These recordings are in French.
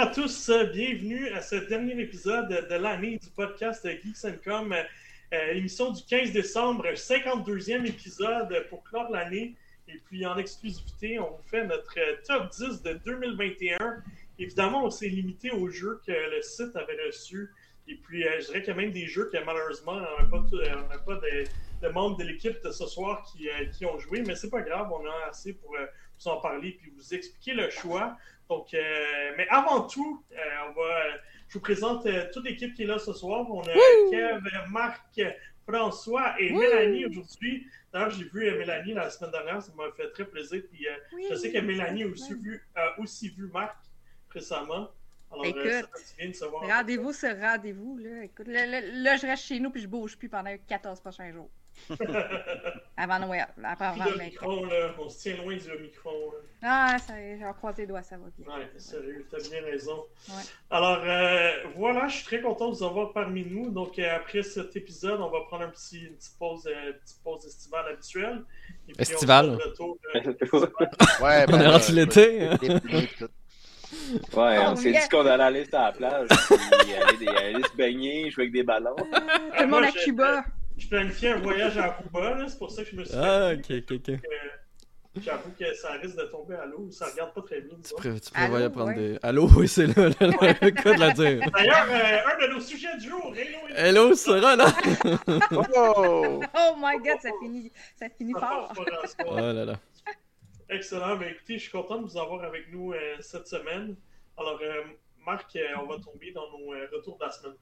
À tous, bienvenue à ce dernier épisode de l'année du podcast Geeks Com, euh, émission du 15 décembre, 52e épisode pour clore l'année. Et puis en exclusivité, on vous fait notre top 10 de 2021. Évidemment, on s'est limité aux jeux que le site avait reçus. Et puis, euh, je dirais qu'il y a même des jeux que malheureusement, on n'a pas, de, membres de l'équipe de ce soir qui, euh, ont joué, mais c'est pas grave, on a assez pour vous en parler puis vous expliquer le choix. Donc, euh, mais avant tout, euh, on va, je vous présente euh, toute l'équipe qui est là ce soir. On a Kev, Marc, François et Mélanie aujourd'hui. D'ailleurs, j'ai vu Mélanie la semaine dernière, ça m'a fait très plaisir. Puis, Je sais que Mélanie a aussi, vu, aussi vu Marc récemment. Alors, Écoute, rendez-vous ce rendez-vous. Là. Écoute, là, je reste chez nous puis je bouge plus pendant 14 prochains jours. Avant Noël. Avant, avant le micro, là, on se tient loin du micro. Ah, j'ai croisé les doigts, ça va bien. Ouais, sérieux, t'as bien raison. Alors, euh, voilà, je suis très content de vous avoir parmi nous. Donc, euh, après cet épisode, on va prendre un petit, une petite pause, euh, petite pause estivale habituelle. Estivale? ouais, on est rendu l'été. Hein. Ouais, on s'est dit qu'on allait aller sur la plage, puis aller, aller, se baigner, jouer avec des ballons. Tout le monde à Cuba je planifiais un voyage à Cuba, c'est pour ça que je me suis Ah, ok, ok, ok. J'avoue que ça risque de tomber à l'eau, ça regarde pas très bien. Tu, pré tu prévoyais prendre des. Allô, oui, c'est là, le cas de la dire. D'ailleurs, euh, un de nos sujets du jour, Hello, Hello sera là. oh! oh my god, ça finit, ça finit fort. oh là là. Excellent, mais écoutez, je suis content de vous avoir avec nous euh, cette semaine. Alors, euh, Marc, euh, on va tomber dans nos retours de la semaine.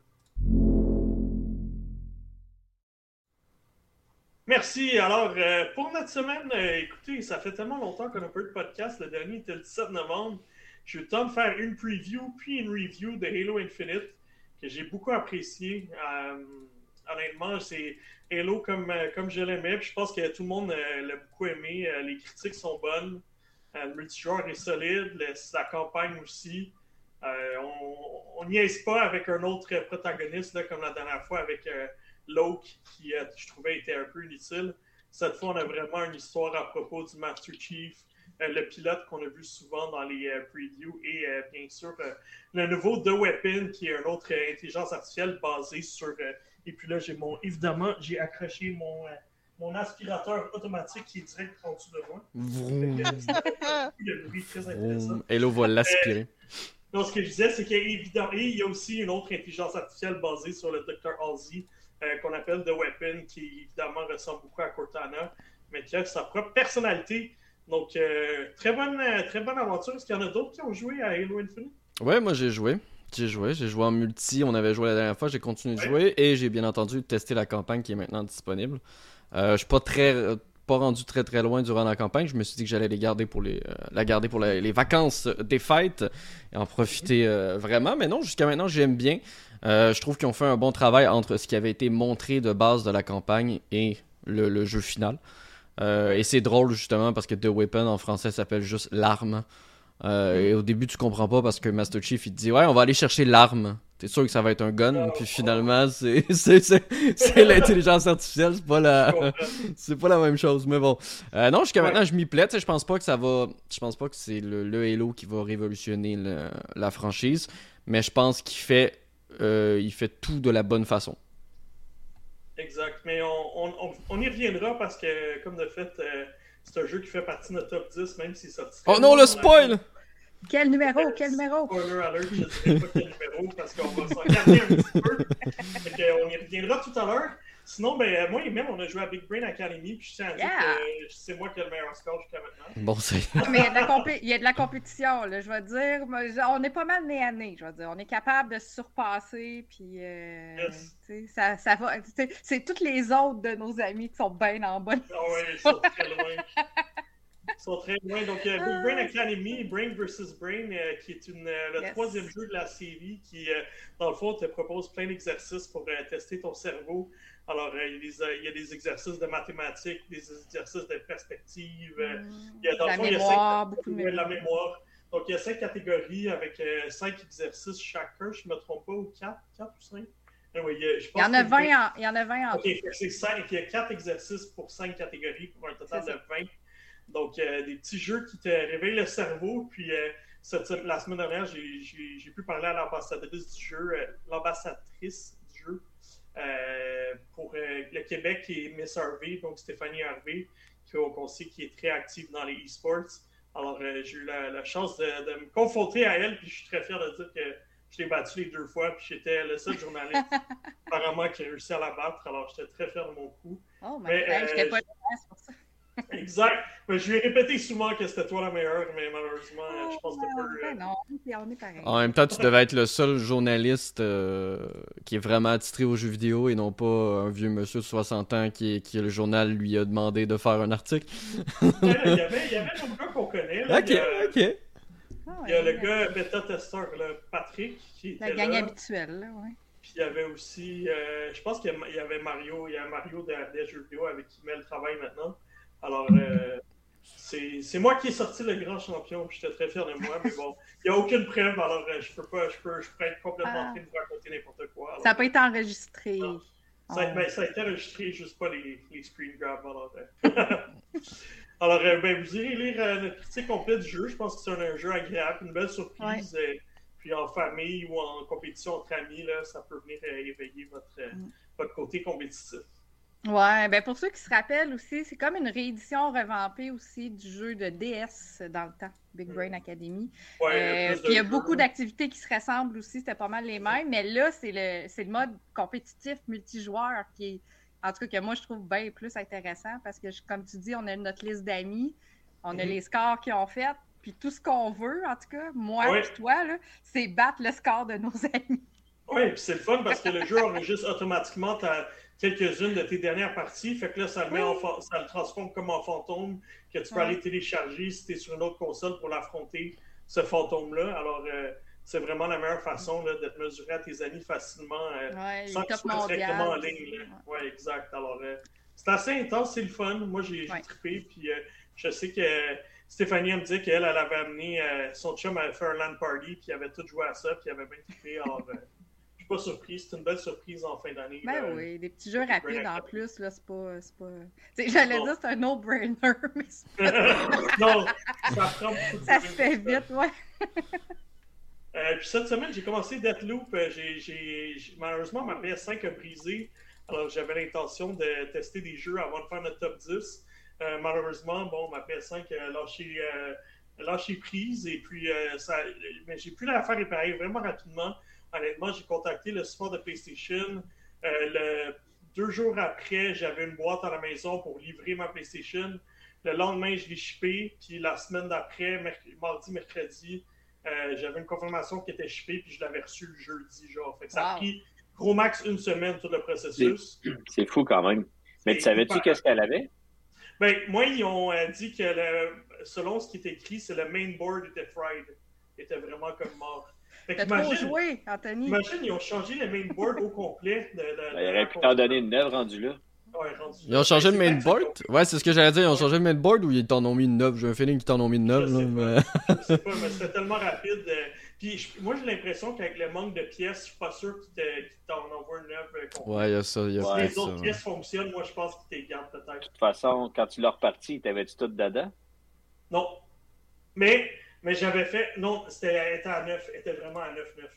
Merci. Alors, euh, pour notre semaine, euh, écoutez, ça fait tellement longtemps qu'on n'a pas eu de podcast. Le dernier était le 17 novembre. J'ai eu le temps de faire une preview puis une review de Halo Infinite que j'ai beaucoup apprécié. Euh, honnêtement, c'est Halo comme, comme je l'aimais. Je pense que tout le monde l'a beaucoup aimé. les critiques sont bonnes. le multijoueur est solide. la campagne aussi. on n'y pas avec un autre protagoniste comme la dernière fois avec Loke, qui euh, je trouvais était un peu inutile. Cette fois, on a vraiment une histoire à propos du Master Chief, euh, le pilote qu'on a vu souvent dans les euh, previews, et bien sûr le nouveau The Weapon, qui est une autre intelligence artificielle basée sur. et puis là, j'ai mon. Évidemment, j'ai accroché mon mon aspirateur automatique qui est direct en dessous de moi. Le bruit très intéressant. Hello va l'aspirer. donc, ce que je disais, c'est qu'il y a aussi une autre intelligence artificielle basée sur le Dr. Halsey, euh, qu'on appelle The Weapon, qui évidemment ressemble beaucoup à Cortana, mais qui a sa propre personnalité. Donc, euh, très, bonne, euh, très bonne aventure. Est-ce qu'il y en a d'autres qui ont joué à Halo Infinite? Ouais, moi j'ai joué. J'ai joué, j'ai joué en multi, on avait joué la dernière fois, j'ai continué de jouer et j'ai bien entendu testé la campagne qui est maintenant disponible. je suis pas très pas rendu très très loin durant la campagne. Je me suis dit que j'allais les garder pour les, la garder pour les vacances des fêtes et en profiter vraiment. Mais non, jusqu'à maintenant, j'aime bien. Euh, je trouve qu'ils ont fait un bon travail entre ce qui avait été montré de base de la campagne et le, jeu final. Euh, et c'est drôle justement parce que The Weapon en français s'appelle juste l'arme. Euh, et au début, tu comprends pas parce que Master Chief il te dit Ouais, on va aller chercher l'arme. T'es sûr que ça va être un gun, puis finalement, c'est l'intelligence artificielle, c'est pas la c'est pas la même chose. Mais bon, non, jusqu'à maintenant, je m'y plais. Je pense pas que ça va, je pense pas que c'est le, Halo qui va révolutionner la franchise, mais je pense qu'il fait euh, il fait tout de la bonne façon. Exact, mais on, y reviendra parce que, comme de fait, euh, c'est un jeu qui fait partie de notre top 10, même s'il est sorti. Oh non, le spoil! Quel numéro? Quel numéro? Spoiler alert, je ne dirai pas quel numéro parce qu'on va s'en garder un petit peu. on y reviendra tout à l'heure. Sinon, ben, moi et même, on a joué à Big Brain Academy, puis je tiens à dire que c'est moi qui ai le meilleur score jusqu'à maintenant. Bon, c'est. Mais il y, a de la il y a de la compétition, là, je vais dire. On est pas mal nez à nez, je vais dire. On est capable de se surpasser, puis. Euh, ça, ça va. C'est toutes les autres de nos amis qui sont bien en bonne. Ah oui, ils sont très loin. Ils sont très loin. Donc, euh, Big Brain Academy, Brain vs. Brain, euh, qui est une, euh, le troisième jeu de la série qui, dans le fond, te propose plein d'exercices pour tester ton cerveau. Alors, il, y a des, il, y a des, exercices de mathématiques, des exercices de perspective. il y a, dans la mémoire, beaucoup de, la mémoire. Donc, il y a cinq catégories avec cinq exercices chacun, je ne me trompe pas, ou quatre, quatre ou cinq? il, y en a 20 en, il y en a 20 en OK, c'est cinq. Il y a quatre exercices pour cinq catégories pour un total de 20. Donc, euh, des petits jeux qui te réveillent le cerveau. Puis, euh, cette, la semaine dernière, j'ai pu parler à l'ambassadrice du jeu, l'ambassadrice du jeu pour le Québec est Miss Harvey, donc Stéphanie Harvey, qu'on sait qui est très active dans les e-sports. Alors, j'ai eu la, chance de, de, me confronter à elle, puis je suis très fier de dire que je l'ai battu les deux fois, puis j'étais le seul journaliste apparemment qui a réussi à la battre. Alors, j'étais très fier de mon coup. Oh, mais, mais euh, j'étais pas pour ça. Exact. Mais je lui ai répété souvent que c'était toi la meilleure, mais malheureusement, oh, je pense que pas. Non, on est pareil. En même temps, tu devais être le seul journaliste euh, qui est vraiment attitré aux jeux vidéo et non pas un vieux monsieur de 60 ans qui, qui le journal lui a demandé de faire un article. il y avait, il y avait un gars qu'on connaît. Là, ok, ok. Ah il y a le gars bêta-testeur, Patrick, qui était La gang habituelle, là, ouais. Puis il y avait aussi, euh, je pense qu'il y avait Mario, il y a Mario des jeux vidéo avec qui met le travail maintenant. Alors, euh, c'est moi qui ai sorti le grand champion, puis j'étais très fier de moi, mais bon, il n'y a aucune preuve, alors euh, je peux pas, je peux, je peux être complètement en train de raconter n'importe quoi. ça n'a pas été enregistré. Ça, a, ben, ça, a, été enregistré, juste pas les, les screen grabs, alors. Alors, euh, ben, vous irez lire euh, notre critique complète du jeu. Je pense que c'est un, jeu agréable, une belle surprise. Puis en famille ou en compétition entre amis, là, ça peut venir éveiller votre, mm. votre côté compétitif. Ouais, ben pour ceux qui se rappellent aussi, c'est comme une réédition revampée aussi du jeu de DS dans le temps, Big Brain mm. Academy. Ouais, puis il y a beaucoup d'activités qui se ressemblent aussi, c'était pas mal les mêmes, mais là, c'est le, le mode compétitif multijoueur qui est en tout cas, que moi, je trouve bien plus intéressant parce que, comme tu dis, on a notre liste d'amis, on a mhm. les scores qu'ils ont fait, puis tout ce qu'on veut, en tout cas, moi et toi, c'est battre le score de nos amis. Oui, puis c'est le fun parce que le jeu enregistre automatiquement quelques-unes de tes dernières parties. Fait que là, ça le, met ça le transforme comme en fantôme que tu peux aller télécharger si tu es sur une autre console pour l'affronter, ce fantôme-là. Alors, euh, c'est vraiment la meilleure façon de te mesurer à tes amis facilement euh, sans que tu sois directement en ligne. Oui, exact. Alors, euh, c'est assez intense, c'est le fun. Moi, j'ai trippé. Puis, je sais que Stéphanie me dit qu'elle, elle avait amené son chum à faire un LAN party, puis il avait tout joué à ça, puis il avait bien trippé. Alors, suis pas surpris. C'est une belle surprise en fin d'année. Ben oui, des petits jeux rapides en plus, là, c'est pas. pas... J'allais dire c'est un no-brainer, mais Non, ça prend beaucoup de Ça se fait vite, ouais. Euh, puis cette semaine, j'ai commencé Deathloop. Euh, j'ai, malheureusement, ma PS5 a brisé. Alors, j'avais l'intention de tester des jeux avant de faire notre top 10. Euh, malheureusement, bon, ma PS5 a lâché, lâché prise et puis ça, mais j'ai pu la faire réparer vraiment rapidement. Honnêtement, j'ai contacté le support de PlayStation. le, deux jours après, j'avais une boîte à la maison pour livrer ma PlayStation. Le lendemain, je l'ai shippé. Puis la semaine d'après, mardi, mercredi, euh, j'avais une confirmation qui était shippée, puis je l'avais reçue le jeudi, genre. Fait que ça a pris gros max une semaine tout le processus. C'est fou quand même. Mais tu savais-tu qu'est-ce qu'elle avait? Ben, moi, ils ont euh, dit que selon ce qui est écrit, c'est le main board était fried. Il était vraiment comme mort. T'as trop joué, Anthony. Imagine, ils ont changé le main board au complet. De, ben, il aurait pu t'en donner une neuve rendue là. Ils ont changé le mainboard? Ouais, c'est ce que j'allais dire. Ils ont changé le mainboard ou ils t'en ont mis une neuve? J'ai un feeling qu'ils t'en ont mis une neuve. Je sais, pas. je sais pas, mais c'était tellement rapide. Euh, puis moi, j'ai l'impression qu'avec le manque de pièces, je suis pas sûr qu'ils t'en envoient une neuve. Euh, ouais, il y a ça. Y a si les autres pièces fonctionnent, moi, je pense qu'ils t'es gardent peut-être. De toute façon, quand tu l'as reparti, t'avais-tu tout dedans? Non. Mais, mais j'avais fait. Non, c'était était à 9. était vraiment à 9-9.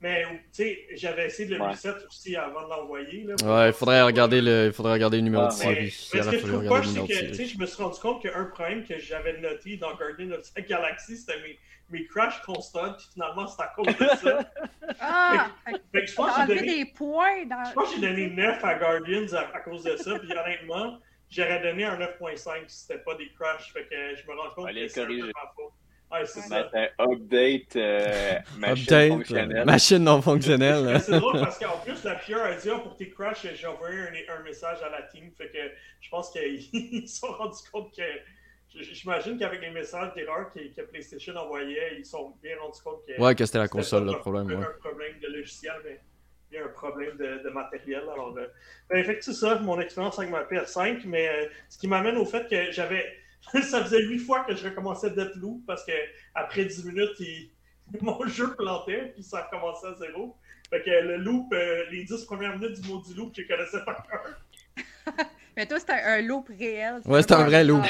Mais tu sais, j'avais essayé de le reset aussi avant de l'envoyer. Ouais, il faudrait regarder le, il faudrait regarder le numéro de série. Mais, ce que je trouve pas, c'est que tu sais, je me suis rendu compte qu'un problème que j'avais noté dans Guardian of the Galaxy, c'était mes, mes crashs constants, puis finalement, c'est à cause de ça. ah! Fait, je pense que j'ai donné, des points dans... Je pense que j'ai donné 9 à Guardians à, cause de ça, puis honnêtement, j'aurais donné un 9.5 si c'était pas des crashs. Fait que je me rends compte que c'est un peu ma faute. Ouais, c'est ça. update euh, machine update, fonctionnelle. Machine non fonctionnelle. c'est drôle parce qu'en plus, la PR a dit oh, pour tes crashs, j'ai envoyé un, un, message à la team. Fait que je pense qu'ils se sont rendus compte que. J'imagine qu'avec les messages d'erreur que, que, PlayStation envoyait, ils sont bien rendus compte que. Ouais, que c'était la console le problème. Il y a un problème de logiciel, mais il y a un problème de, de matériel. Alors, euh, ben, fait c'est ça, mon expérience avec ma PS5. Mais euh, ce qui m'amène au fait que j'avais ça faisait huit fois que je recommençais Deathloop parce que après 10 minutes, mon jeu plantait puis ça recommençait à zéro. Fait que le loop, euh, les 10 premières minutes du maudit loop, je connaissais pas cœur. Mais toi, c'était un, loop réel. Ouais, c'est un vrai loop.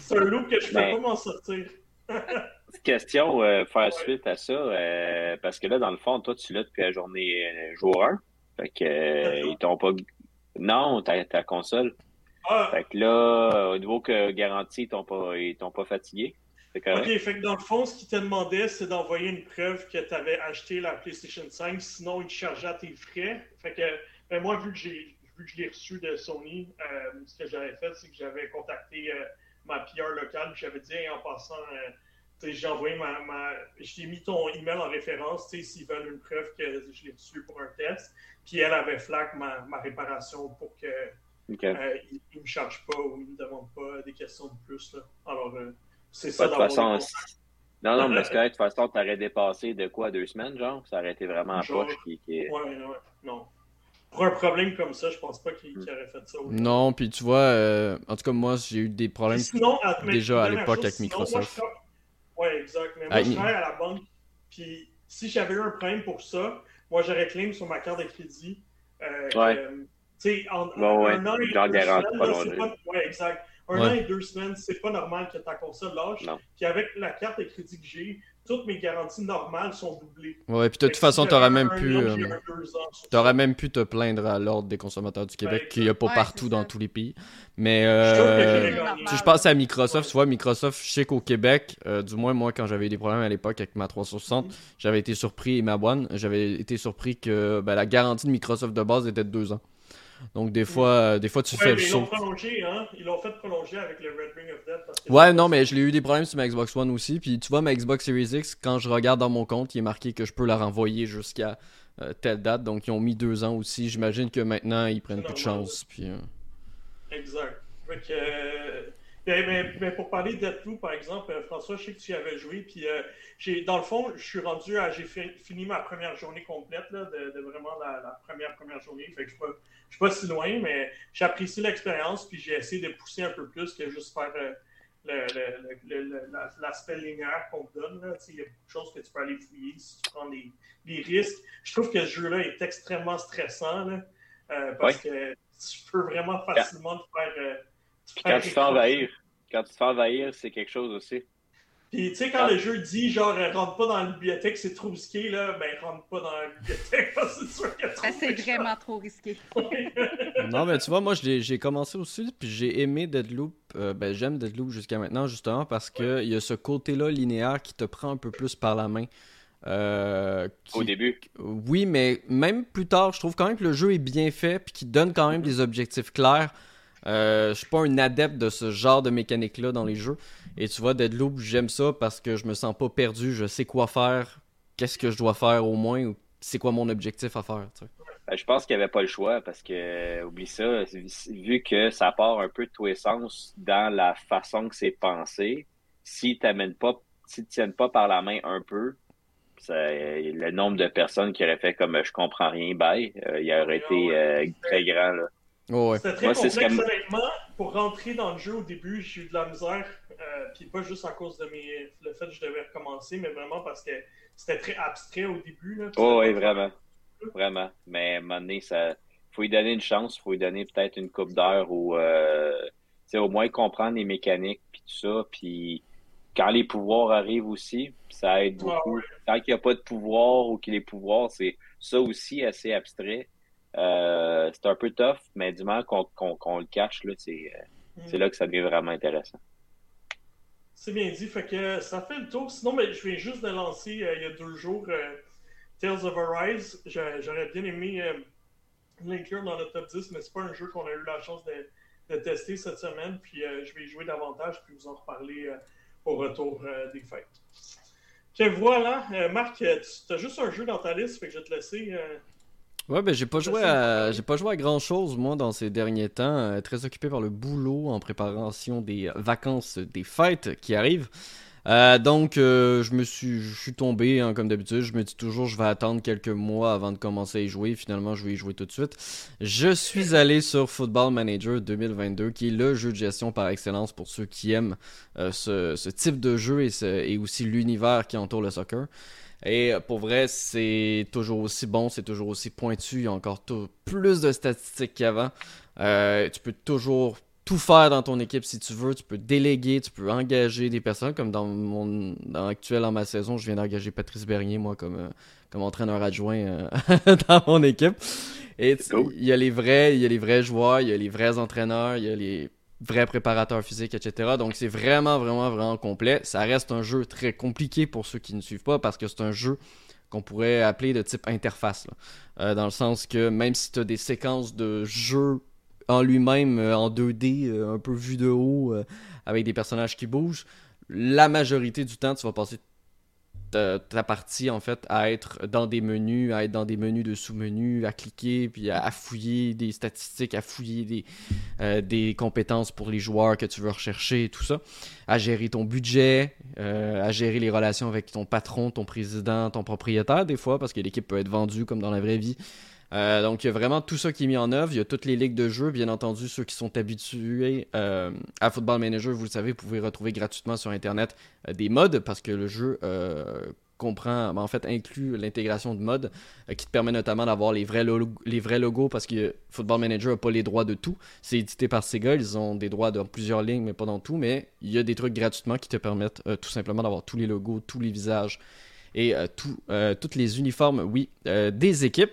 c'est un loop que je peux pas m'en sortir. petite question, euh, faire suite à ça, euh, parce que là, dans le fond, toi, tu l'as depuis la journée jour 1. Fait que ils t'ont pas. Non, ta, ta console. Ah. Fait que là, au niveau que garantie, ils t'ont pas, ils t'ont pas fatigué. Ok, fait que dans le fond, ce qu'ils te demandaient, c'est d'envoyer une preuve que tu avais acheté la PlayStation 5, sinon ils te chargeaient à tes frais. Fait que ben moi, vu que j'ai vu que je l'ai reçu de Sony, euh, ce que j'avais fait, c'est que j'avais contacté euh, ma PR locale, puis j'avais dit en passant, euh, j'ai envoyé ma, ma j'ai mis ton email en référence, s'ils veulent une preuve que je l'ai reçu pour un test, puis elle avait flag ma, ma réparation pour que ne me charge pas ou il me demande pas des questions de plus. Là. Alors c'est ça. De toute façon, non, non, mais que de toute façon, tu aurais dépassé de quoi, deux semaines, genre? Ça aurait été vraiment poche. Qui, qui... Ouais, ouais, non pour un problème comme ça, je pense pas qu'il aurait fait ça. Non, puis tu vois, euh, en tout cas, moi, j'ai eu des problèmes déjà à l'époque avec Microsoft. Oui, exact. Mais moi, je travaille à la banque, puis si j'avais eu un problème pour ça, moi, j'aurais claim sur ma carte de crédit. Euh, ouais. Sais, en, un an et deux semaines, pas... Ouais, exact. Un an et deux semaines, c'est pas normal que ta console lâche. Puis avec la carte de crédit que j'ai, toutes mes garanties normales sont doublées. Ouais, puis de toute façon, tu aurais même pu. Euh, même pu te plaindre à l'ordre des consommateurs du Québec, qu'il n'y a pas partout dans tous les pays. Mais euh, je, pense à Microsoft, tu vois, Microsoft, je sais qu'au Québec, euh, du moins moi, quand j'avais eu des problèmes à l'époque avec ma 360, j'avais été surpris, et ma bonne, j'avais été surpris que ben, la garantie de Microsoft de base était de deux ans. Donc, des fois, euh, des fois tu fais le saut. Ils l'ont prolongé, hein? Ils l'ont fait prolonger avec le Red Ring of Death. ouais, non, mais je l'ai eu des problèmes sur ma Xbox One aussi. Puis, tu vois, ma Xbox Series X, quand je regarde dans mon compte, il est marqué que je peux la renvoyer jusqu'à euh, telle date. Donc, ils ont mis deux ans aussi. J'imagine que maintenant, ils prennent plus de chance. Puis, euh, Exact. Mais, pour parler de Deathloop, par exemple, François, je sais que tu y avais joué. Puis, j'ai, dans le fond, je suis rendu à. J'ai fini ma première journée complète, là, de, vraiment la, première, première journée. Fait que je je suis pas si loin, mais j'apprécie l'expérience, puis j'ai essayé de pousser un peu plus que juste faire euh, l'aspect linéaire qu'on te donne. Il y a beaucoup de choses que tu peux aller fouiller si tu prends des, risques. Je trouve que ce jeu-là est extrêmement stressant euh, parce que tu peux vraiment facilement te faire. Euh, quand tu te fais envahir, quand tu te fais envahir, c'est quelque chose aussi. Puis, tu sais, quand le jeu dit, genre, rentre pas dans la bibliothèque, c'est trop risqué, là, ben, rentre pas dans la bibliothèque, c'est sûr qu'il y a trop C'est vraiment trop risqué. non, mais tu vois, moi, j'ai commencé aussi, puis j'ai aimé Deadloop. Euh, ben, j'aime Deadloop jusqu'à maintenant, justement, parce qu'il y a ce côté-là linéaire qui te prend un peu plus par la main. Euh, Au début. Oui, mais même plus tard, je trouve quand même que le jeu est bien fait, puis qu'il donne quand même des objectifs clairs. Euh, je suis pas un adepte de ce genre de mécanique-là dans les jeux. Et tu vois, Deadloop, j'aime ça parce que je me sens pas perdu. Je sais quoi faire, qu'est-ce que je dois faire au moins, ou c'est quoi mon objectif à faire. Ben, je pense qu'il n'y avait pas le choix parce que, oublie ça, vu que ça part un peu de tous les sens dans la façon que c'est pensé, si tu pas, si tu tiennes pas par la main un peu, le nombre de personnes qui auraient fait comme je comprends rien, bye, euh, il aurait été euh, très grand. Là. C'était très complexe, honnêtement. Pour rentrer dans le jeu au début, j'ai eu de la misère. Euh, puis pas juste à cause de mes... le fait que je devais recommencer, mais vraiment parce que c'était très abstrait au début. Là, oh, oui, vraiment. Vraiment. Mais à un moment donné, ça... faut lui donner une chance, il faut lui donner peut-être une coupe d'heure ou euh... au moins comprendre les mécaniques, puis tout ça. Puis quand les pouvoirs arrivent aussi, ça aide beaucoup. Tant qu'il n'y a pas de pouvoir ou que les pouvoirs, c'est ça aussi assez abstrait. Euh, c'est un peu tough, mais du moment qu'on le cache, là, c'est euh, mm. là que ça devient vraiment intéressant. C'est bien dit, fait que ça fait le tour. Sinon, mais je viens juste de lancer euh, il y a deux jours Tales of Arise. J'aurais bien aimé l'inclure dans le top 10, mais c'est pas un jeu qu'on a eu la chance de, tester cette semaine. Puis je vais y jouer davantage, puis vous en reparler au retour des fêtes. Que voilà, Marc, tu as juste un jeu dans ta liste, fait que je vais te laisser Ouais, ben j'ai pas joué à j'ai pas joué à grand chose moi dans ces derniers temps, euh, très occupé par le boulot en préparation des vacances des fêtes qui arrivent. Euh, donc euh, je me suis je suis tombé hein, comme d'habitude, je me dis toujours je vais attendre quelques mois avant de commencer à y jouer, finalement je vais y jouer tout de suite. Je suis allé sur Football Manager 2022 qui est le jeu de gestion par excellence pour ceux qui aiment ce, ce, type de jeu et, et aussi l'univers qui entoure le soccer. Et euh, pour vrai, c'est toujours aussi bon, c'est toujours aussi pointu. Il y a encore plus de statistiques qu'avant. Euh, tu peux toujours tout faire dans ton équipe si tu veux. Tu peux déléguer, tu peux engager des personnes. Comme dans mon dans actuel dans ma saison, je viens d'engager Patrice Bernier, moi, comme, euh, comme entraîneur adjoint euh, dans mon équipe. Et il y a les vrais, il y a les vrais joueurs, il y a les vrais entraîneurs, il y a les vrais préparateurs physiques, etc. Donc c'est vraiment, vraiment, vraiment complet. Ça reste un jeu très compliqué pour ceux qui ne suivent pas parce que c'est un jeu qu'on pourrait appeler de type interface. Euh, dans le sens que même si tu as des séquences de jeu en lui-même, euh, en 2D, euh, un peu vu de haut, avec des personnages qui bougent, la majorité du temps, tu vas passer ta, partie en fait à être dans des menus, à être dans des menus de sous-menus, à cliquer, puis à, fouiller des statistiques, à fouiller des, euh, des compétences pour les joueurs que tu veux rechercher, tout ça, à gérer ton budget, euh, à gérer les relations avec ton patron, ton président, ton propriétaire des fois, parce que l'équipe peut être vendue comme dans la vraie vie. Euh, donc, il y a vraiment tout ça qui est mis en œuvre. Il y a toutes les ligues de jeu, bien entendu, ceux qui sont habitués euh, à Football Manager, vous le savez, vous pouvez retrouver gratuitement sur Internet euh, des modes parce que le jeu comprend, ben, en fait, inclut l'intégration de modes qui te permet notamment d'avoir les vrais, les vrais logos parce que Football Manager n'a pas les droits de tout. C'est édité par Sega, ils ont des droits dans plusieurs lignes, mais pas dans tout. Mais il y a des trucs gratuitement qui te permettent tout simplement d'avoir tous les logos, tous les visages et tout, toutes les uniformes, oui, des équipes.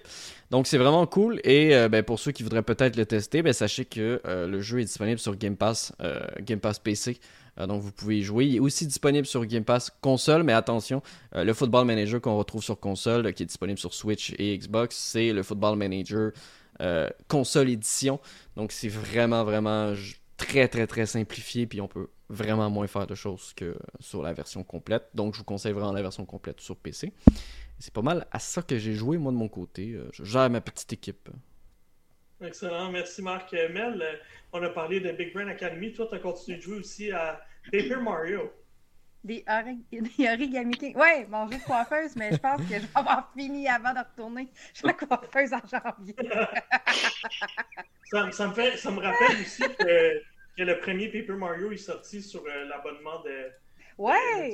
Donc c'est vraiment cool. Et euh, ben, pour ceux qui voudraient peut-être le tester, ben, sachez que euh, le jeu est disponible sur Game Pass, euh, Game Pass PC. donc vous pouvez y jouer. Il est aussi disponible sur Game Pass console, mais attention, le Football Manager qu'on retrouve sur console, qui est disponible sur Switch et Xbox, c'est le Football Manager console édition. Donc c'est vraiment, vraiment très, très, très simplifié. Puis on peut vraiment moins faire de choses que sur la version complète. Donc je vous conseille vraiment la version complète sur PC. C'est pas mal à ça que j'ai joué, moi, de mon côté. Euh, je gère ma petite équipe. Excellent. Merci, Marc. Euh, Mel, euh, on a parlé de Big Brain Academy. Toi, tu as continué de jouer aussi à Paper Mario. Des, Origami King. Ouais, mon jeu de coiffeuse, mais je pense que je vais avoir fini avant de retourner chez la coiffeuse en janvier. ça, me fait, ça me rappelle aussi que, que, le premier Paper Mario est sorti sur l'abonnement de Ouais!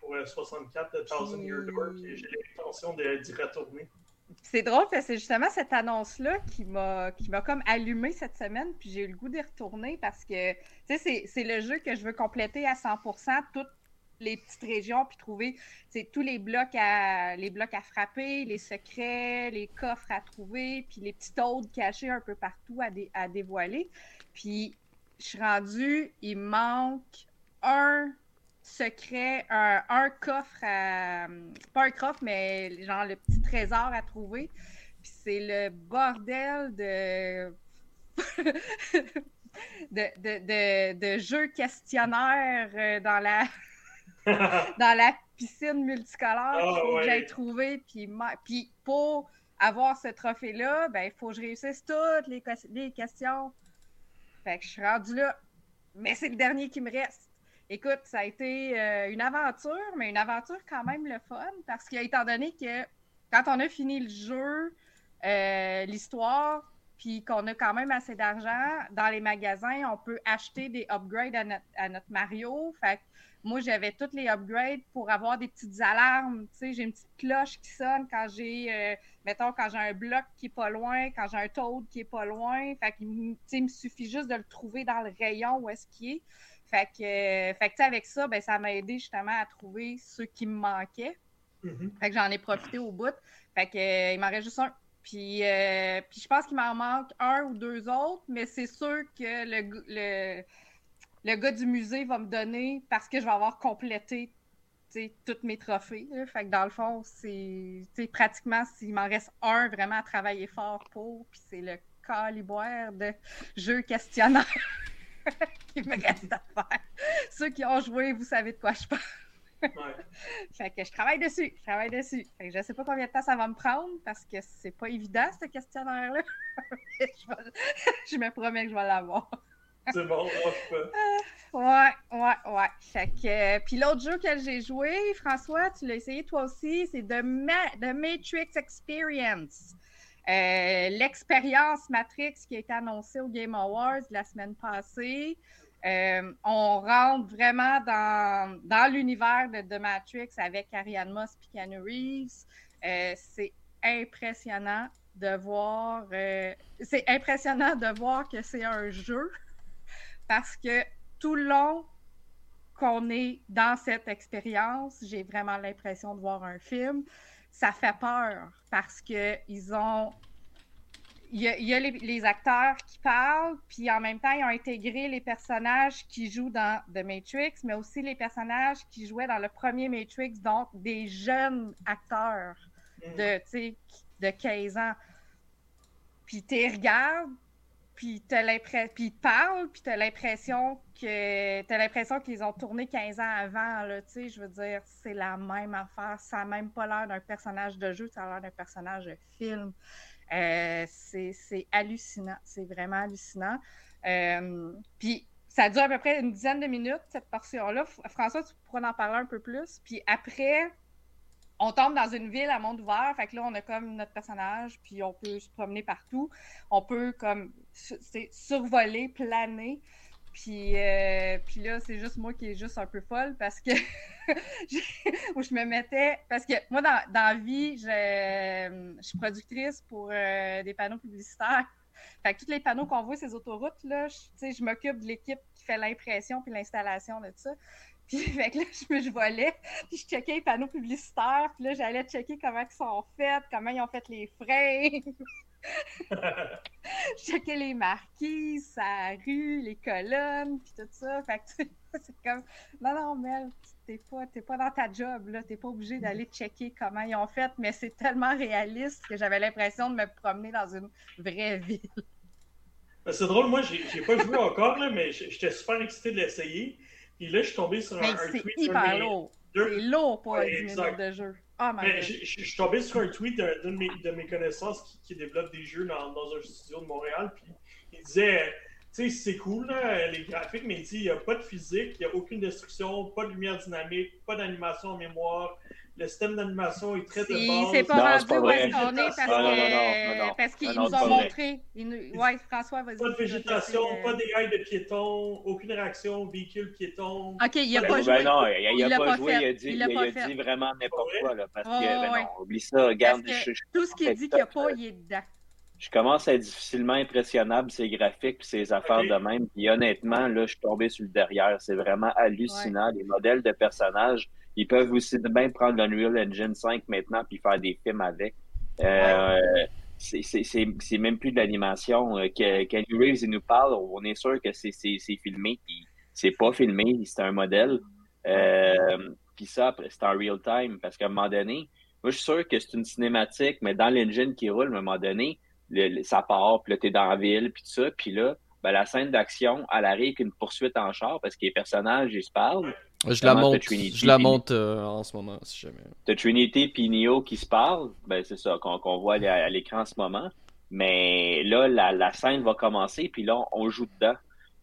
pour 64 euh, Thousand Year Door, j'ai l'intention d'y retourner. C'est drôle parce que c'est justement cette annonce-là qui m'a comme allumé cette semaine, puis j'ai eu le goût d'y retourner parce que c'est le jeu que je veux compléter à 100%, toutes les petites régions, puis trouver tous les blocs à les blocs à frapper, les secrets, les coffres à trouver, puis les petites audes cachées un peu partout à, à dévoiler. Puis je suis rendue, il manque un secret, un, coffre à. Pas un coffre, mais genre le petit trésor à trouver. Puis c'est le bordel de. de, de, jeux questionnaires euh, dans la. dans la piscine multicolore oh, faut que j'aille trouver. Puis, puis pour avoir ce trophée-là, ben, il faut que je réussisse toutes les, les questions. Fait que je suis rendue là. Mais c'est le dernier qui me reste. Écoute, ça a été euh, une aventure, mais une aventure quand même le fun, parce que étant donné que quand on a fini le jeu, euh, l'histoire, puis qu'on a quand même assez d'argent, dans les magasins, on peut acheter des upgrades à notre, Mario. Fait que moi, j'avais toutes les upgrades pour avoir des petites alarmes. Tu sais, j'ai une petite cloche qui sonne quand j'ai, euh, mettons, quand j'ai un bloc qui est pas loin, quand j'ai un toad qui est pas loin. Fait que, il me suffit juste de le trouver dans le rayon où est-ce qu'il est. Fait que, fait avec ça, ben, ça m'a aidé justement à trouver ceux qui me manquaient. Mm-hmm. Fait que j'en ai profité au bout. Fait que, euh, il m'en reste juste un. Puis, euh, puis je pense qu'il m'en manque un ou deux autres, mais c'est sûr que le, le, le, gars du musée va me donner parce que je vais avoir complété tous mes trophées. Fait que dans le fond, c'est pratiquement s'il m'en reste un vraiment à travailler fort pour, puis c'est le caliboire de jeu questionnaire. Il me reste à faire. Ceux qui ont joué, vous savez de quoi je parle. fait que je travaille dessus, je travaille dessus. Fait que je sais pas combien de temps ça va me prendre parce que c'est pas évident ce questionnaire-là. je, me promets que je vais l'avoir. C'est bon, je peux. ouais, ouais, ouais. Fait que, puis l'autre jeu que j'ai joué, François, tu l'as essayé toi aussi, c'est The, Matrix Experience. Euh, l'expérience Matrix qui a été annoncée au Game Awards la semaine passée, euh, on rentre vraiment dans, dans l'univers de, The Matrix avec Ariane Moss et Keanu Reeves. Euh, c'est impressionnant de voir. c'est impressionnant de voir que c'est un jeu. Parce que tout le long qu'on est dans cette expérience, j'ai vraiment l'impression de voir un film. Ça fait peur parce qu'ils ont il y a, les, acteurs qui parlent, puis en même temps, ils ont intégré les personnages qui jouent dans The Matrix, mais aussi les personnages qui jouaient dans le premier Matrix, donc des jeunes acteurs de, mm. de 15 ans. Puis tu regardes, puis ils parlent, puis tu as l'impression que t'as l'impression qu'ils ont tourné 15 ans avant, là, je veux dire, c'est la même affaire, ça n'a même pas l'air d'un personnage de jeu, ça a l'air d'un personnage de film. Euh, c'est hallucinant. C'est vraiment hallucinant. Euh, puis ça dure à peu près une dizaine de minutes, cette portion-là. François, tu pourras en parler un peu plus. Puis après, on tombe dans une ville à monde ouvert. Fait que là, on a comme notre personnage, puis on peut se promener partout. On peut comme survoler, planer. Puis, euh, puis là, c'est juste moi qui est juste un peu folle parce que où je me mettais. Parce que moi, dans, dans la vie, je, je suis productrice pour euh, des panneaux publicitaires. Fait que tous les panneaux qu'on voit, ces autoroutes-là, je, je m'occupe de l'équipe qui fait l'impression puis l'installation de ça. Puis là, je, je volais, puis je checkais les panneaux publicitaires, puis là, j'allais checker comment ils sont faits, comment ils ont fait les frames. je checkais les marquises, sa rue, les colonnes, puis tout ça. Fait que c'est comme, non, non, Mel, t'es pas, pas dans ta job, là. T'es pas obligé d'aller checker comment ils ont fait, mais c'est tellement réaliste que j'avais l'impression de me promener dans une vraie ville. Ben, c'est drôle, moi, j'ai pas joué encore, là, mais j'étais super excité de l'essayer. Puis là, je suis tombé sur un, tweet. C'est hyper lourd. C'est lourd pour ouais, 10 minutes de jeu. Oh je, suis tombé sur un tweet d'un de, mes, de mes connaissances qui, développe des jeux dans, dans, un studio de Montréal. Puis il disait Tu sais, c'est cool, là, les graphiques, mais il dit il n'y a pas de physique, il n'y a aucune destruction, pas de lumière dynamique, pas d'animation en mémoire, le système d'animation est très de base. C'est pas rendu où est-ce qu'on est parce, parce qu'ils nous ont montré. Nous... Ouais, François, vas-y. Pas de végétation, pas d'égal de piétons, aucune réaction, véhicule piéton. OK, il n'a pas, joué. non, il n'a pas, joué, il a dit, il a, dit vraiment n'importe quoi. Là, parce que, ben non, oublie ça, regarde. tout ce qu'il dit qu'il n'y a pas, il est dedans. Je commence à être difficilement impressionnable, ces graphiques et ces affaires de même. Puis honnêtement, là, je suis tombé sur le derrière. C'est vraiment hallucinant. Les modèles de personnages ils peuvent aussi bien prendre l'Unreal Engine 5 maintenant puis faire des films avec. Euh, c'est même plus de l'animation. Euh, Kenny Reeves il nous parle, on est sûr que c'est filmé, puis c'est pas filmé, c'est un modèle. Euh, puis ça, c'est en real time, parce qu'à un moment donné, moi je suis sûr que c'est une cinématique, mais dans l'engine qui roule, à un moment donné, ça part, puis là t'es dans la ville, puis tout ça, puis là, ben, la scène d'action, elle arrive avec une poursuite en char, parce que les personnages, ils se parlent. Je la monte, je la monte euh, en ce moment, si jamais. T'as Trinity et Neo qui se parlent, ben c'est ça, qu'on voit à, l'écran en ce moment. Mais là, la, la, scène va commencer, puis là, on joue dedans.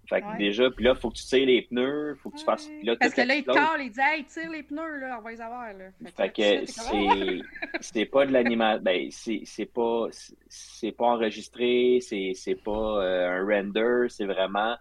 Fait que déjà, puis là, faut que tu tires les pneus, faut que tu fasses. Là, Parce que là, il parle, il dit Hey, tire les pneus, là, on va les avoir. Là. Fait, que, c'est c'est pas de l'animation. ben, c'est pas, pas enregistré, c'est pas euh, un render, c'est vraiment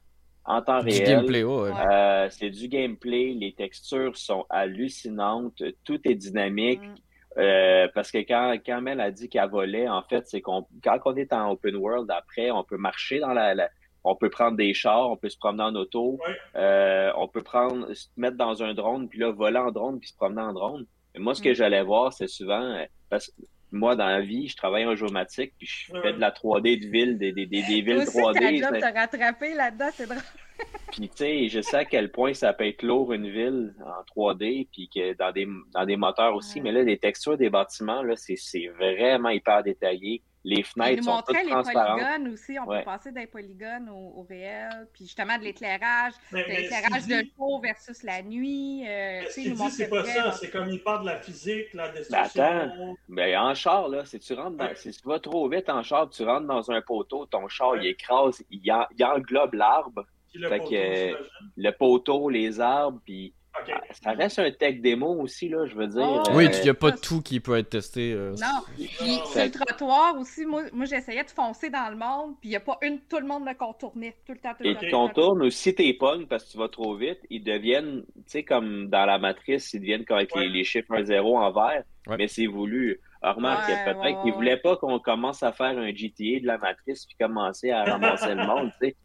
en temps réel. Gameplay, euh, c'est du gameplay, les textures sont hallucinantes, tout est dynamique. Mm. Euh, parce que quand, quand Mel a dit qu'elle volait, en fait, c'est qu'on quand on est en open world, après, on peut marcher dans la, on peut prendre des chars, on peut se promener en auto, euh, on peut prendre, se mettre dans un drone, puis là, voler en drone, puis se promener en drone. moi, ce que mm. j'allais voir, c'est souvent, parce que moi, dans la vie, je travaille en géomatique, puis je fais de la 3D de ville, des, des, des, villes aussi, 3D. Tu as rattrapé là-dedans, c'est drôle. puis, tu sais, je sais à quel point ça peut être lourd, une ville en 3D, puis que dans des, dans des moteurs aussi. Mais là, les textures des bâtiments, là, c'est vraiment hyper détaillé. Les fenêtres sont toutes transparentes. les polygones aussi. On peut passer d'un polygone au, réel. Puis justement, de l'éclairage. L'éclairage de jour versus la nuit. Euh, ce qu'il dit, c'est pas ça. C'est comme il parle de la physique, la destruction. Ben attends. Ben, en char, là, si tu rentres dans, si tu vas trop vite en char, tu rentres dans un poteau, ton char, il écrase, il, il englobe l'arbre. Le, le poteau, les arbres, puis ah, ça reste un tech démo aussi, là, je veux dire. oui, il n'y a pas tout qui peut être testé. Euh, non, puis sur le trottoir aussi, moi, moi j'essayais de foncer dans le monde, puis il n'y a pas une, tout le monde me contournait tout le temps. Tout Et tu contournes aussi tes pognes parce que tu vas trop vite, ils deviennent, tu sais, comme dans la matrice, ils deviennent comme avec les, chiffres 1-0 en vert, mais c'est voulu. Alors, remarque, peut-être qu'ils ne voulaient pas qu'on commence à faire un GTA de la matrice puis commencer à ramasser le monde, tu sais.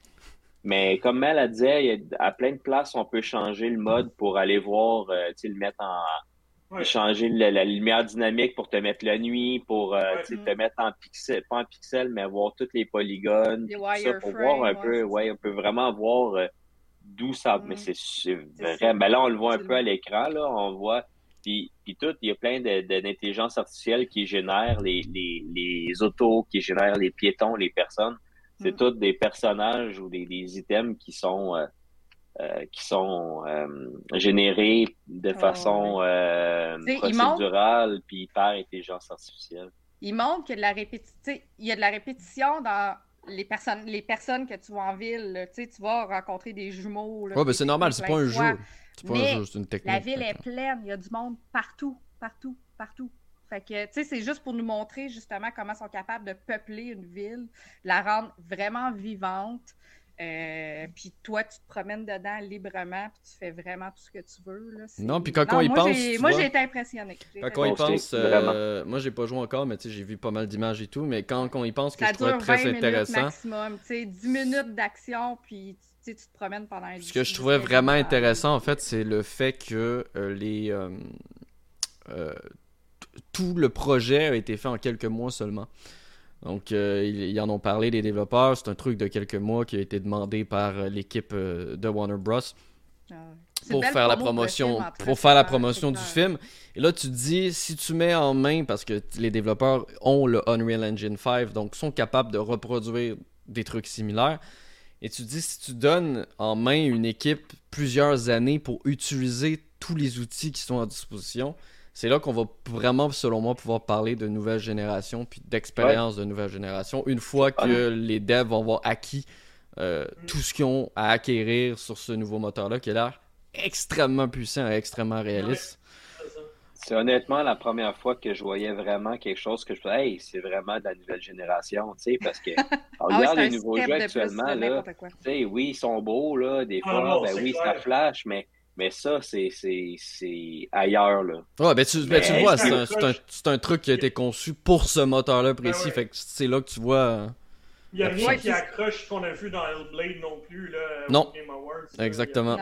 Mais comme elle a dit, à plein de places, on peut changer le mode pour aller voir, euh, tu sais, le mettre en. Changer la, lumière dynamique pour te mettre la nuit, pour euh, te mettre en pixel, pas en pixel, mais voir tous les polygones. ça, pour voir un peu, ouais, on peut vraiment voir euh, d'où ça. Mais mm. c'est vrai. Mais là, on le voit un peu à l'écran, là. On voit. Puis, puis tout, il y a plein d'intelligence artificielle qui génèrent les, les, les autos, qui génèrent les piétons, les personnes. C'est mm. tous des personnages ou des, des items qui sont euh, euh, qui sont euh, générés de façon procédurale puis hyper intelligence artificielle. Il montre qu'il y a de la répétition, il y a de la répétition dans les personnes, les personnes que tu vois en ville. Tu, tu vas rencontrer des jumeaux. Oui, ben c'est normal, c'est pas un jeu. C'est pas un jeu, c'est une technique. La ville est pleine, il y a du monde partout, partout, partout. Fait que, tu sais, c'est juste pour nous montrer justement comment ils sont capables de peupler une ville, la rendre vraiment vivante. Euh, puis toi, tu te promènes dedans librement, puis tu fais vraiment tout ce que tu veux. Là. Non, puis quand on y pense. Moi, j'ai été impressionné. Quand on y pense, euh, moi, j'ai pas joué encore, mais j'ai vu pas mal d'images et tout. Mais quand on y pense, que ça je trouvais très intéressant. maximum, 10 minutes d'action, puis tu te promènes pendant Ce que je trouvais vraiment intéressant, en fait, c'est le fait que euh, les tout le projet a été fait en quelques mois seulement. Donc, euh, ils, en ont parlé, les développeurs. C'est un truc de quelques mois qui a été demandé par euh, l'équipe euh, de Warner Bros. Ah pour faire, la promotion, pour faire la promotion du film. Et là, tu te dis, si tu mets en main, parce que les développeurs ont le Unreal Engine 5, donc sont capables de reproduire des trucs similaires. Et tu te dis, si tu donnes en main une équipe plusieurs années pour utiliser tous les outils qui sont à disposition, c'est là qu'on va vraiment, selon moi, pouvoir parler de nouvelle génération puis d'expérience de nouvelle génération. Une fois que les devs vont avoir acquis euh, tout ce qu'ils ont à acquérir sur ce nouveau moteur-là qui a l'air extrêmement puissant et extrêmement réaliste. C'est honnêtement la première fois que je voyais vraiment quelque chose que je me hey, c'est vraiment de la nouvelle génération, tu sais, parce que ah regarde les nouveaux jeux actuellement, là, tu sais, oui, ils sont beaux, là, des ah fois, ben oui, ça flash, mais mais ça, c'est ailleurs, là. Ouais, ben tu, ben, tu le vois, c'est un, un, un, truc qui a été conçu pour ce moteur-là ben précis. Fait que c'est là que tu vois. Euh, il n'y a rien qui accroche ce qu'on a vu dans Hellblade non plus, là. Non. Game Awards, Exactement.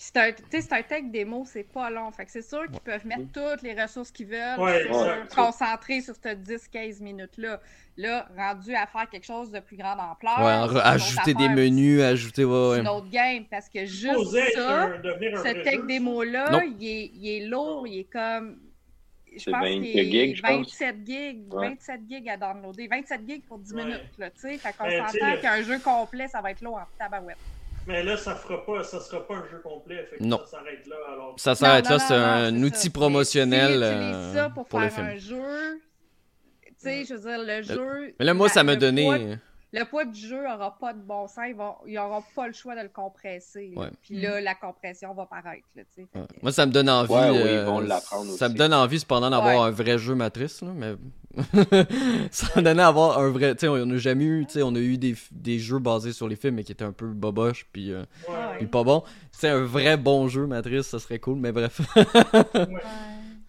C'est un, un tech démo, c'est pas long. Fait que c'est sûr qu'ils peuvent mettre toutes les ressources qu'ils veulent, ouais, se concentrer sur ces 10-15 minutes-là. Là, rendu à faire quelque chose de plus grande ampleur. Ouais, ajouter des menus, ajouter. Ouais, une autre game, parce que juste ça, ce tech démo-là, il est, il est lourd, il est comme je pense qu'il a 27 gigs, 27 gigs à downloader. 27 gigs pour 10 minutes, là, tu sais. Fait qu'on s'entend qu'un jeu complet, ça va être lourd en tabarouette. Mais là, ça fera pas, ça sera pas un jeu complet. Fait que non. Ça s'arrête là. Alors... Ça s'arrête là, c'est un outil promotionnel. Si euh, ça pour, pour faire un jeu. Tu sais, je veux dire, le jeu. Mais là, moi, ça m'a donné le poids du jeu n'aura pas de bon sens, il n'aura pas le choix de le compresser. Puis là, la compression va paraître. Moi, ça me donne envie. Euh, ça me donne envie cependant d'avoir un vrai jeu matrice, mais ça me donnait à avoir un vrai. on n'a jamais eu, on a eu des, des, jeux basés sur les films, mais qui étaient un peu boboches, puis, euh, pas bon. C'est un vrai bon jeu matrice, ça serait cool, mais bref.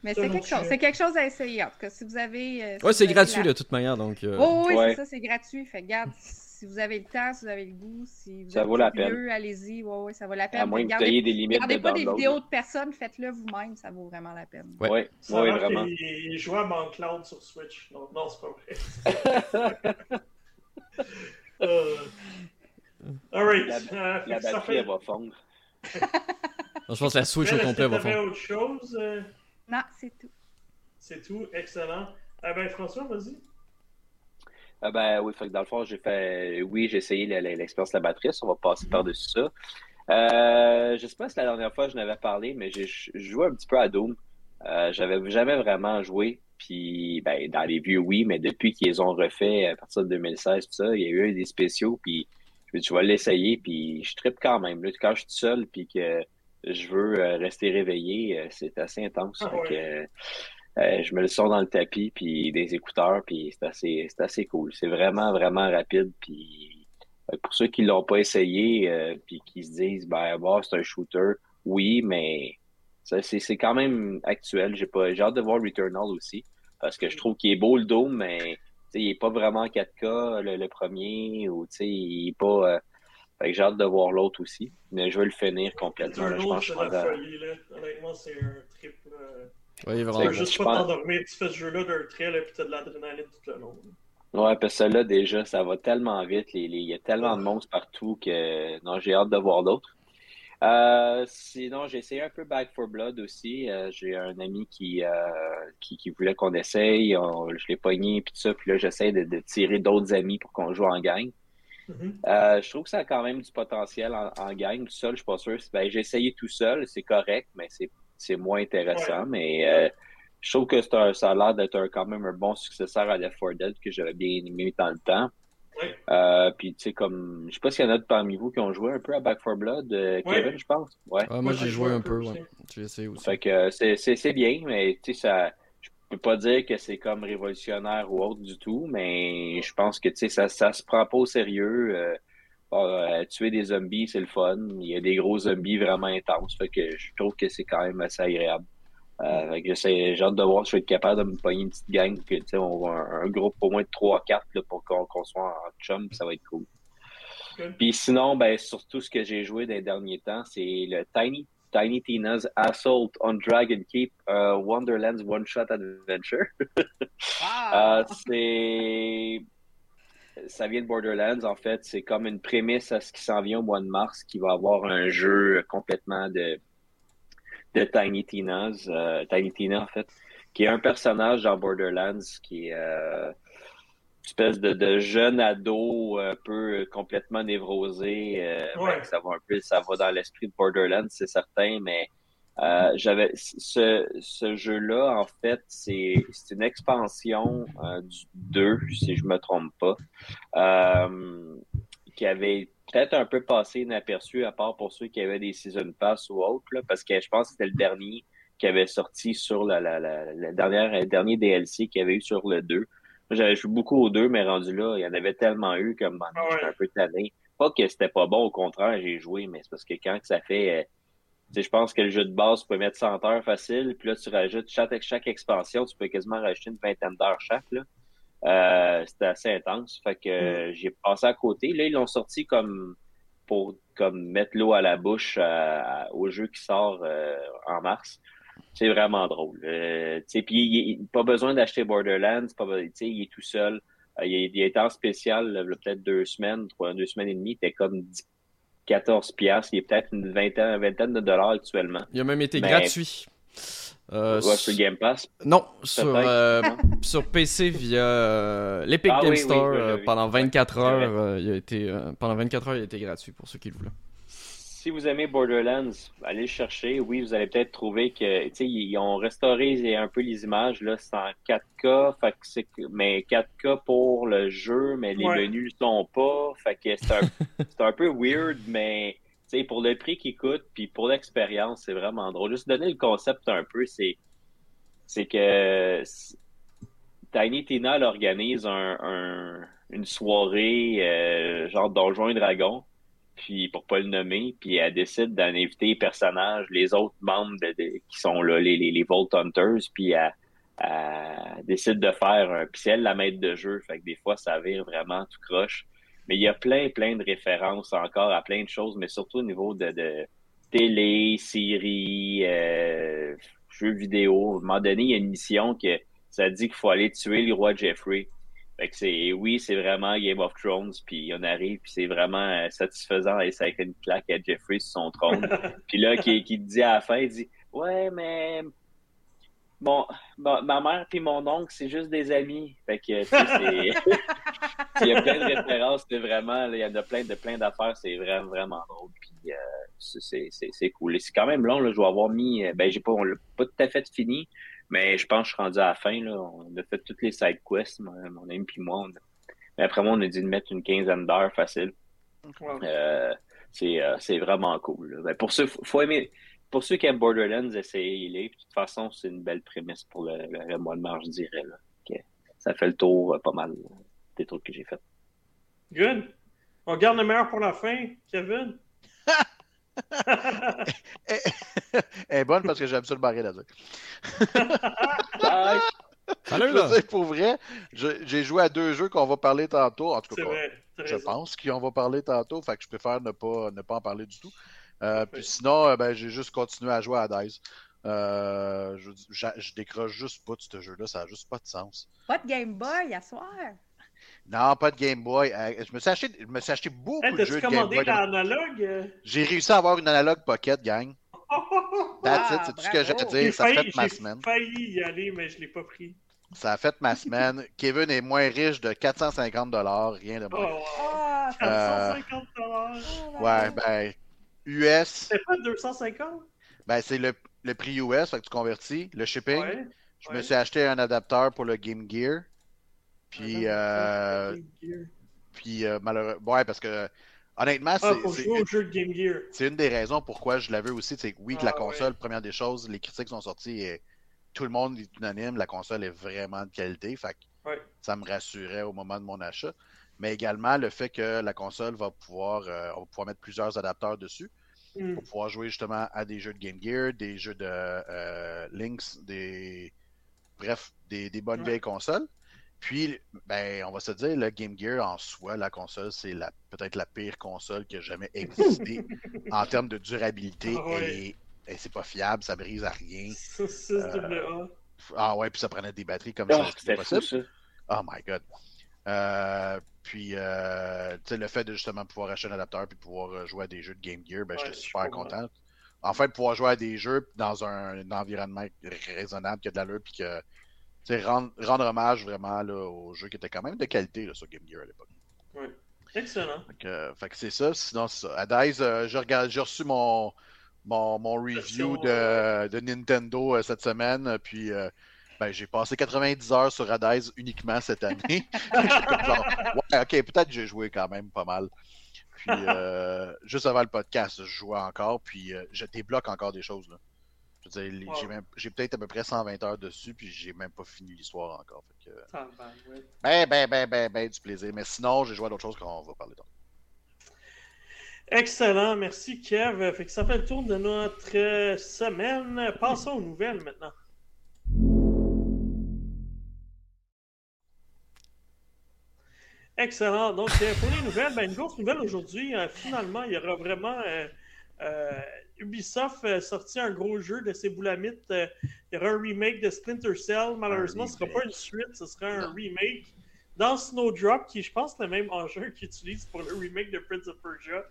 Mais c'est quelque chose. C'est quelque chose à essayer. En tout cas, si vous avez. Euh, ouais, c'est gratuit de toute manière. Donc, euh, oh, oui, c'est ça, c'est gratuit. Fait garde, si vous avez le temps, si vous avez le goût, si vous ça vaut la peine. allez-y. Ouais, ouais, ça vaut la peine. À moins que vous ayez des limites. Regardez pas des vidéos de personnes, faites-le vous-même, ça vaut vraiment la peine. Ouais, ouais, ouais vraiment. Il joue à Cloud sur Switch. Non, non c'est pas vrai. uh... Alright. La, euh, la batterie, fait... va fondre. je pense que la Switch au complet va fondre. autre chose? Non, c'est tout. C'est tout, excellent. Ah ben François, vas-y. Ah ben oui, fait que dans le fond, j'ai fait. Oui, j'ai essayé l'expérience de la batterie. On va passer mm-hmm. par-dessus ça. Euh, je sais pas si la dernière fois je n'avais parlé, mais j'ai joué un petit peu à Doom. Euh, J'avais jamais vraiment joué. Puis ben, dans les vieux, oui, mais depuis qu'ils ont refait à partir de 2016, tout ça, il y a eu des spéciaux. Puis je me dit, je vais l'essayer. Puis je tripe quand même. Là, quand je suis seul, puis que je veux euh, rester réveillé, euh, c'est assez intense. Ah euh, je me le sors dans le tapis, puis des écouteurs, puis c'est assez, c'est assez cool. C'est vraiment, vraiment rapide. Puis pour ceux qui l'ont pas essayé, puis qui se disent, ben, bon, c'est un shooter, oui, mais c'est, quand même actuel. J'ai pas, j'ai hâte de voir Returnal aussi, parce que je trouve qu'il est beau le dôme, mais il est pas vraiment 4K le, premier, ou il est pas Fait que j'ai hâte de voir l'autre aussi. Mais je veux le finir complètement. Là, je pense c'est la folie, là. Honnêtement, c'est un trip. Euh... Oui, vraiment. Tu peux juste pas t'endormir, tu fais ce jeu-là d'un trait, là, puis t'as de l'adrénaline tout le long. Ouais, parce que là, déjà, ça va tellement vite. Il y a tellement de monstres partout que non, j'ai hâte de voir d'autres. Euh, sinon, j'ai essayé un peu Back for Blood aussi. Euh, j'ai un ami qui, euh, qui, qui, voulait qu'on essaye. je l'ai pogné puis tout ça. Puis là, j'essaie de, de, tirer d'autres amis pour qu'on joue en gang. Mm-hmm. je trouve que ça a quand même du potentiel en, gang. Tout seul, je suis pas sûr. Ben, j'ai essayé tout seul, c'est correct, mais c'est moins intéressant. Mais je trouve que un, ça a l'air d'être quand même un bon successeur à Left 4 Dead que j'avais bien aimé dans le temps. Euh, puis, tu sais, comme. Je sais pas s'il y en a parmi vous qui ont joué un peu à Back 4 Blood, euh, Kevin, je pense. Ouais. moi, j'ai joué un peu, ouais. J'ai essayé aussi. Fait que c'est bien, mais tu sais, ça. Je peux pas dire que c'est comme révolutionnaire ou autre du tout, mais je pense que, tu sais, ça, ça se prend pas au sérieux. Euh, ah, tuer des zombies, c'est le fun. Il y a des gros zombies vraiment intenses. Fait que je trouve que c'est quand même assez agréable. Euh, j'ai hâte de voir si je vais être capable de me pogner une petite gang, que, on va un, un, groupe au moins de 3-4 pour qu'on soit en chum, ça va être cool. Puis sinon, ben, surtout ce que j'ai joué dans les derniers temps, c'est le Tiny, Tiny Tina's Assault on Dragon Keep uh, Wonderland's One Shot Adventure. euh, c'est ça vient de Borderlands, en fait. C'est comme une prémisse à ce qui s'en vient au mois de mars, qui va avoir un jeu complètement de de Tiny Tina's, euh, Tiny Tina en fait, qui est un personnage dans Borderlands qui est euh, une espèce de, de, jeune ado un peu complètement névrosé. Euh, ben, ça va un peu, ça va dans l'esprit de Borderlands, c'est certain, mais euh, j'avais ce, ce jeu-là, en fait, c'est une expansion euh, du 2, si je me trompe pas, euh, qui avait peut-être un peu passé inaperçu, à part pour ceux qui avaient des Season Pass ou autres, là, parce que je pense que c'était le dernier qui avait sorti sur la, la, la, dernière, le dernier DLC qu'il y avait eu sur le 2. J'avais joué beaucoup au 2, mais rendu là, il y en avait tellement eu comme ah j'étais un peu tanné. Pas que c'était pas bon, au contraire, j'ai joué, mais c'est parce que quand ça fait. Euh, je pense que le jeu de base, tu peux mettre 100 heures facile, puis là, tu rajoutes chaque, chaque expansion, tu peux quasiment rajouter une vingtaine d'heures chaque. Là. Euh, c'était assez intense. Fait que mm. j'ai passé à côté. Là, ils l'ont sorti comme pour comme mettre l'eau à la bouche au jeu qui sort euh, en mars. C'est vraiment drôle. Euh, puis pas besoin d'acheter Borderlands, pas, il est tout seul. Euh, il, il été en spécial peut-être deux semaines, trois, deux semaines et demie. Il était comme 14 piastres. Il est peut-être une vingtaine, une vingtaine de dollars actuellement. Il a même été gratuit. Euh, sur Game Pass? Non, sur, euh, sur PC via euh, l'Epic ah Game Store pendant 24 heures. il a été, pendant 24 heures, il a été gratuit pour ceux qui le voulaient. Si vous aimez Borderlands, allez le chercher. Oui, vous allez peut-être trouver que ils ont restauré un peu les images. Là, c'est en 4K, fait que mais 4K pour le jeu, mais les menus ne sont pas. Fait que c'est un, un peu weird, mais pour le prix qu'il coûte, puis pour l'expérience, c'est vraiment drôle. Juste donner le concept un peu, c'est, c'est que Tiny Tina elle organise un, une soirée euh, genre Donjon et Dragon, puis pour pas le nommer, puis elle décide d'en inviter les personnages, les autres membres qui sont là, les, les, Vault Hunters, puis elle, décide de faire un... Puis la maître de jeu, fait que des fois, ça vire vraiment tout croche. Mais il y a plein, plein de références encore à plein de choses, mais surtout au niveau de, télé, séries, euh, jeux vidéo. À un moment donné, il y a une mission que ça dit qu'il faut aller tuer le roi Jeffrey. Fait que c'est, oui, c'est vraiment Game of Thrones, puis on arrive, puis c'est vraiment euh, satisfaisant et ça fait une claque à Jeffrey sur son trône. puis là, qui, qui dit à la fin, il dit Ouais, mais Bon, ma mère et mon oncle, c'est juste des amis. Fait que, c'est. il y a plein de références, c'est vraiment. il y en a plein de plein d'affaires, c'est vraiment, vraiment drôle. Puis, euh, c'est cool. Et c'est quand même long, là, je vais avoir mis. Euh, ben, j'ai pas, on l'a pas tout à fait fini, mais je pense que je suis rendu à la fin, là. On a fait toutes les side quests, mon, ami puis moi. Mais après moi, on a dit de mettre une quinzaine d'heures facile. Euh, c'est vraiment cool. Ben, pour ça, faut aimer pour ceux qui aiment Borderlands, essayez-les. De toute façon, c'est une belle prémisse pour le, mois de mars, je dirais. Là. Ça fait le tour euh, pas mal euh, des trucs que j'ai fait. Good. On garde le meilleur pour la fin, Kevin. Elle est bonne parce que j'aime ça le barrer là-dessus. Salut là! pour vrai, j'ai joué à deux jeux qu'on va parler tantôt. En tout cas, je pense, qu'on va parler tantôt. Fait que je préfère ne pas, ne pas en parler du tout. Euh, puis sinon, ben, j'ai juste continué à jouer à Dice. je, je, décroche juste pas de ce jeu-là, ça n'a juste pas de sens. Pas de Game Boy à soir? Non, pas de Game Boy. je, me suis acheté, je me suis acheté beaucoup de jeux de Game Boy. l'analogue? J'ai réussi à avoir une analogue pocket, gang. That's it, c'est tout ce que j'ai à dire. Ça a fait ma semaine. J'ai failli y aller, mais je ne l'ai pas pris. Ça a fait ma semaine. Kevin est moins riche de 450 rien de moins. Oh, 450 euh, Ouais, ben, US. C'est pas 250? Ben, c'est le, le, prix US, fait que tu convertis. Le shipping. je me suis acheté un adapteur pour le Game Gear. Puis, euh, puis euh, malheureusement, ouais, parce que honnêtement, ah, c'est une des raisons pourquoi je l'avais aussi. C'est que oui, que la ah, console, première des choses, les critiques sont sorties et tout le monde est unanime, la console est vraiment de qualité. Fait ça me rassurait au moment de mon achat. Mais également le fait que la console va pouvoir, euh, on va pouvoir mettre plusieurs adapteurs dessus. Hmm. Pour pouvoir jouer justement à des jeux de Game Gear, des jeux de euh, Lynx, des. Bref, des, des bonnes vieilles consoles. Puis, ben, on va se dire, le Game Gear en soi, la console, c'est la, peut-être la pire console qui a jamais existé en termes de durabilité. Ah et, c'est pas fiable, ça brise à rien. Euh, ah ouais, puis ça prenait des batteries comme oh, ça, c'était possible. oh my god. Euh, puis, euh, tu sais, le fait de justement pouvoir acheter un adapteur puis pouvoir jouer à des jeux de Game Gear, ben, j'étais super content. En fait, pouvoir jouer à des jeux dans un, environnement raisonnable, qui a de l'allure, puis que Rendre, rendre, hommage vraiment là, au jeu qui était quand même de qualité là, sur Game Gear à l'époque. Oui. Excellent. Fait que, c'est ça. Sinon, c'est ça. À Dice, euh, j'ai reçu mon, mon, mon review de, euh, de, Nintendo euh, cette semaine. Puis ben, j'ai passé 90 heures sur Adize uniquement cette année. ouais, ok, peut-être que j'ai joué quand même pas mal. Puis juste avant le podcast, je jouais encore. Puis je débloque encore des choses. Là. J'ai peut-être à peu près 120 heures dessus, puis j'ai même pas fini l'histoire encore. Fait que... Ben, ben, ben, ben, ben, du plaisir. Mais sinon, j'ai joué à d'autres choses qu'on va parler d'autres. Excellent, merci Kev. Fait que ça fait le tour de notre euh, semaine. Passons aux nouvelles maintenant. Excellent. Donc, euh, pour les nouvelles, ben, une grosse nouvelle aujourd'hui. Euh, finalement, il y aura vraiment Ubisoft a sorti un gros jeu de ses boulamites. Euh, il y aura un remake de Splinter Cell. Malheureusement, ce ne sera pas une suite, ce sera un remake. Dans Snowdrop, qui je pense le même enjeu qu'ils utilisent pour le remake de Prince of Persia.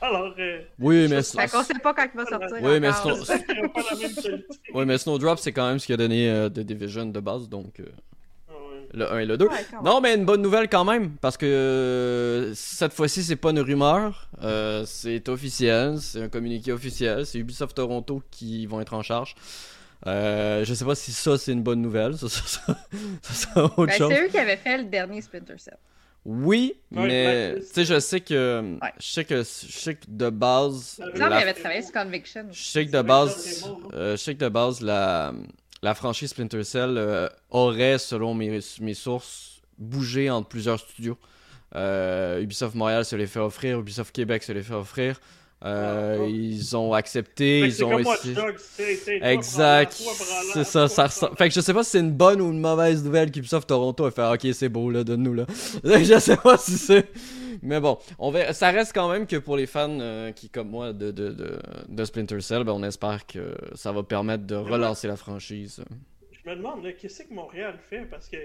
Alors. Euh, oui, mais. Fait qu'on sait pas quand il va sortir. Oui, mais, oui, mais Snowdrop, c'est quand même ce qui a donné euh, The Division de base, donc. Le 1 et le 2. non, mais une bonne nouvelle quand même, parce que euh, cette fois-ci, c'est pas une rumeur, euh, c'est officiel, c'est un communiqué officiel, c'est Ubisoft Toronto qui vont être en charge. Euh, je sais pas si ça, c'est une bonne nouvelle, ça, ça, ça, autre ben, chose. C'est eux qui avaient fait le dernier Splinter Cell. Oui, mais tu sais, je sais que je sais que je sais que de base. Non, la... mais il avait travaillé sur Conviction. Je sais que de base, je sais que de base la la franchise Splinter Cell euh, aurait, selon mes, mes, sources, bougé entre plusieurs studios. Euh, Ubisoft Montréal se les fait offrir, Ubisoft Québec se les fait offrir. Euh, ah, ils ont accepté, ils ont essayé. Exact. C'est ça, ça Fait que je sais pas si c'est une bonne ou une mauvaise nouvelle qu'Ubisoft Toronto a fait. Ok, c'est beau là, donne-nous là. je sais pas si c'est. Mais bon, on ça reste quand même que pour les fans euh, qui, comme moi, de, de, de, de Splinter Cell, ben, on espère que ça va permettre de relancer la franchise. Je me demande, qu'est-ce que Montréal fait? Parce que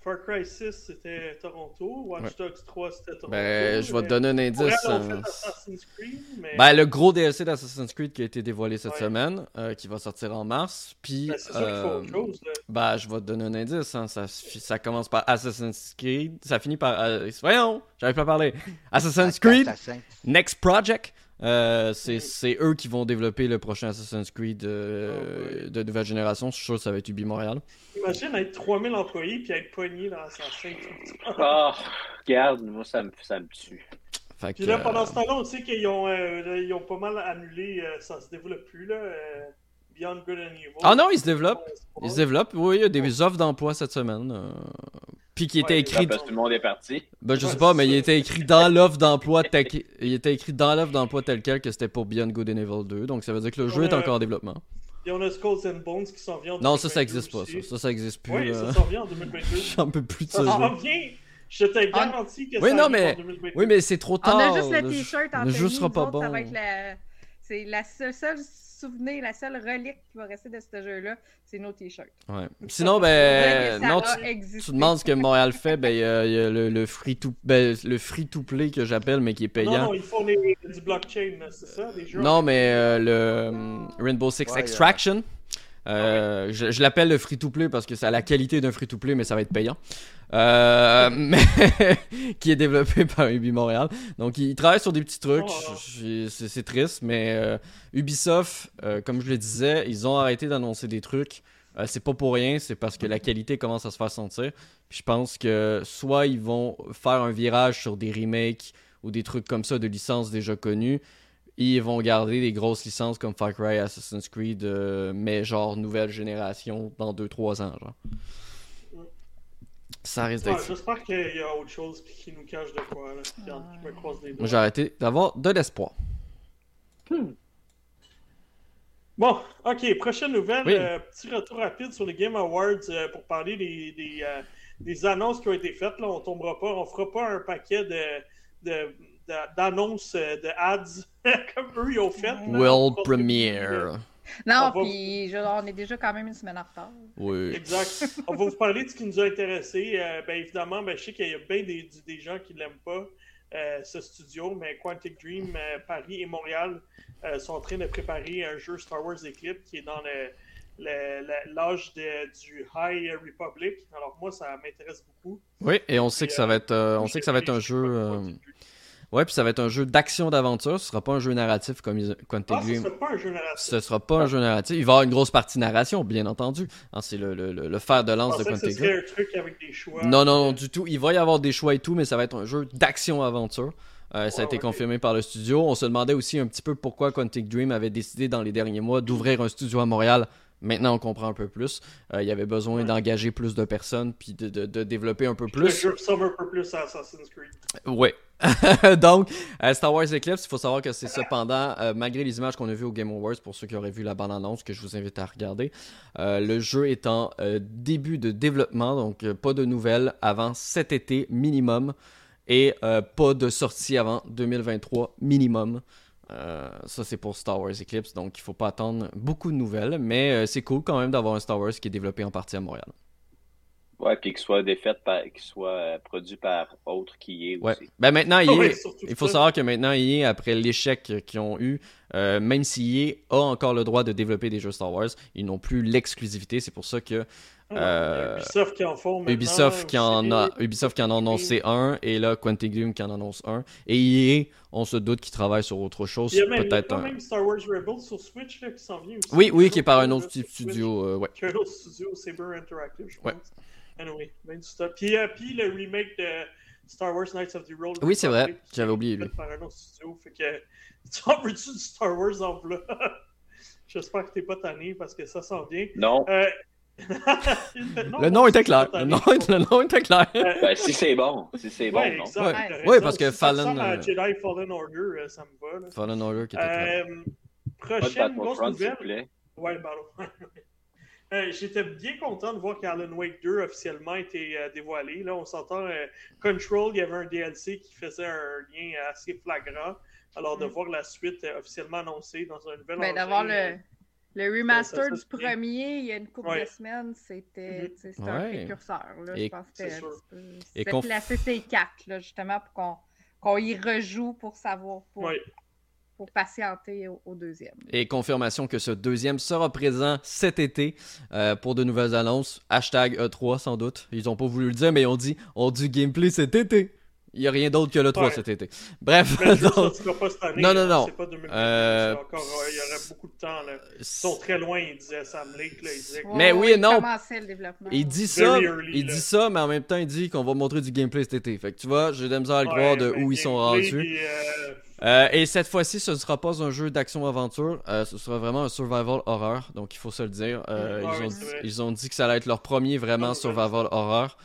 Far Cry 6 c'était Toronto, Watch Dogs 3 c'était Toronto. Ben, je vais te donner un indice. Hein. Creed, mais... Ben, le gros DLC d'Assassin's Creed qui a été dévoilé cette semaine, euh, qui va sortir en mars. Puis, ben, euh, chose. Ben, je vais te donner un indice. Hein. Ça, ça commence par Assassin's Creed, ça finit par. Euh, voyons, j'arrive pas à parler. Assassin's Creed, Next Project. Euh, c'est eux qui vont développer le prochain Assassin's Creed euh, de nouvelle génération. Je suis sûr que ça va être Ubi Montréal. Imagine être 3000 employés puis être pogné dans Assassin's Creed. oh, regarde, moi ça me, ça me tue. puis là, pendant ce temps-là, on sait qu'ils ont, euh, ils ont pas mal annulé, ça se développe plus. là. Beyond Good and Evil. Ah non, ils se développent. Ils se développent. Oui, il y a des offres d'emploi cette semaine. Puis qui était écrit. Parce que tout le monde est parti. Ben, je sais pas, mais il était écrit dans l'offre d'emploi tel... il était écrit dans l'offre d'emploi tel quel que c'était pour Beyond Good and Evil 2. Donc ça veut dire que le jeu est encore en développement. Il y en a Skulls and Bones qui s'en vient en Non, ça, ça existe pas. Ça, ça, ça existe plus. Oui, ça s'en vient en 2022. J'en peux plus de ça. Ça s'en vient Je t'ai garanti que oui, ça non, mais... Oui, mais c'est trop tard. On a juste le t-shirt en Le jeu sera pas bon. C'est la seule souvenir, la seule relique qui va rester de ce jeu-là, c'est nos t-shirts. Ouais. Sinon, ben, non, tu, tu, demandes ce que Montréal fait, ben, il y a, le, le free-to ben, le free to play que j'appelle, mais qui est payant. Non, non, ils font les, du blockchain, c'est ça, des jeux. Non, mais euh, le euh, Rainbow Six Extraction. Euh, je, je l'appelle le free-to-play parce que c'est la qualité d'un free-to-play, mais ça va être payant. Euh, mais qui est développé par Ubi Montréal. Donc, il travaille sur des petits trucs. Oh. C'est triste, mais euh, Ubisoft, comme je le disais, ils ont arrêté d'annoncer des trucs. c'est pas pour rien, c'est parce que la qualité commence à se faire sentir. Puis je pense que soit ils vont faire un virage sur des remakes ou des trucs comme ça de licences déjà connues, ils vont garder des grosses licences comme Far Cry, Assassin's Creed, mais genre nouvelle génération dans 2-3 ans. Genre. Ça risque d'être. J'espère qu'il y a autre chose qui nous cache de quoi. Là. Je me croise doigts. J'ai arrêté d'avoir de l'espoir. Hmm. Bon, ok, prochaine nouvelle. Euh, petit retour rapide sur les Game Awards euh, pour parler des, des, euh, des, annonces qui ont été faites. Là, on tombera pas, on fera pas un paquet de, d'annonces, de, ads comme eux ils ont fait. World Premiere. Non, puis on est déjà quand même une semaine en retard. Oui. Exact. on va vous parler de ce qui nous a intéressé. Euh, ben, évidemment, ben, je sais qu'il y a bien des, des gens qui ne l'aiment pas, euh, ce studio, mais Quantic Dream, euh, Paris et Montréal sont en train de préparer un jeu Star Wars Eclipse qui est dans l'âge du High Republic. Alors moi, ça m'intéresse beaucoup. Oui, et on sait que ça va être, on sait que ça va être un jeu. Ouais, puis ça va être un jeu d'action d'aventure. Ce sera pas un jeu narratif comme Quantic ah, Dream. Ce sera pas un jeu narratif. Ce sera pas un jeu narratif. Il va y avoir une grosse partie narration, bien entendu. Hein, c'est le, le, le, fer de lance de Quantic Dream. un truc avec des choix. Non, non, non, du tout. Il va y avoir des choix et tout, mais ça va être un jeu d'action-aventure. Euh, ça a été confirmé par le studio. On se demandait aussi un petit peu pourquoi Quantic Dream avait décidé dans les derniers mois d'ouvrir un studio à Montréal Maintenant, on comprend un peu plus. Euh, il y avait besoin d'engager plus de personnes puis de, de, développer un peu plus. Le jeu ressemble un peu plus à Assassin's Creed. Ouais. Donc, euh, Star Wars Eclipse, il faut savoir que c'est cependant, euh, malgré les images qu'on a vues au Game Awards, pour ceux qui auraient vu la bande-annonce, que je vous invite à regarder, le jeu est en début de développement, donc pas de nouvelles avant cet été minimum et pas de sortie avant 2023 minimum. Euh, ça, c'est pour Star Wars Eclipse, donc il faut pas attendre beaucoup de nouvelles, mais euh, c'est cool quand même d'avoir un Star Wars qui est développé en partie à Montréal. Ouais, puis qu'il soit défait par, qu'il soit euh, produit par autre qui est aussi. Ben maintenant, il, il faut savoir que maintenant, est après l'échec qu'ils ont eu, même si a encore le droit de développer des jeux Star Wars, ils n'ont plus l'exclusivité. C'est pour ça que euh, Ubisoft qui en font Ubisoft qui en a Ubisoft qui en a annoncé un et là Quantic Dream qui en annonce un. Et EA on se doute qu'ils travaillent sur autre chose peut-être un même Star Wars Rebels sur Switch là, qui s'en vient aussi. oui oui qui est par un autre studio euh, ouais. Qui est un autre studio Saber Interactive je pense. Ouais. anyway ben puis, euh, puis le remake de Star Wars Knights of the Road oui c'est vrai. J'avais oublié lui. par un autre studio. Fait que tu en veux-tu du Star Wars en là J'espère que t'es pas tanné parce que ça s'en vient. Non. Euh, le nom était clair. Le nom, le nom était clair. Ben, si c'est bon. Si c'est bon, non. Oui, parce que Fallen. Euh, Jedi Fallen Order, euh, ça me va. Fallen Order qui était clair. Euh, prochaine grosse nouvelle. Ouais, pardon. J'étais bien content de voir qu'Alan Wake 2 officiellement été dévoilé. Là, on s'entend Control, il y avait un DLC qui faisait un lien assez flagrant. Alors, de mm. voir la suite officiellement annoncée dans un nouvel ben, D'avoir le, le remaster du premier, il y a une couple de semaines, c'était mm-hmm. un précurseur. Là, je pense que c'était la CC4, là, justement, pour qu'on y rejoue pour savoir, pour, pour patienter au, deuxième. Et confirmation que ce deuxième sera présent cet été euh, pour de nouvelles annonces. Hashtag E3 sans doute. Ils n'ont pas voulu le dire, mais ils ont dit on du gameplay cet été. Il n'y a rien d'autre que le 3 cet été. Bref. donc... pas cette année, non, non, non. Pas euh... Encore, il y aurait beaucoup de temps. Là. Ils sont très loin, il disait Sam Lake. Là, il disait mais oui et non. Il dit ça, il dit ça, mais en même temps, il dit qu'on va montrer du gameplay cet été. Fait que tu vois, j'ai de la misère à le croire de où ils sont rendus. Euh, et cette fois-ci, ce ne sera pas un jeu d'action-aventure, euh, ce sera vraiment un survival horror, donc il faut se le dire. Euh, ils, ont dit, ils, ont dit, que ça allait être leur premier vraiment survival horror.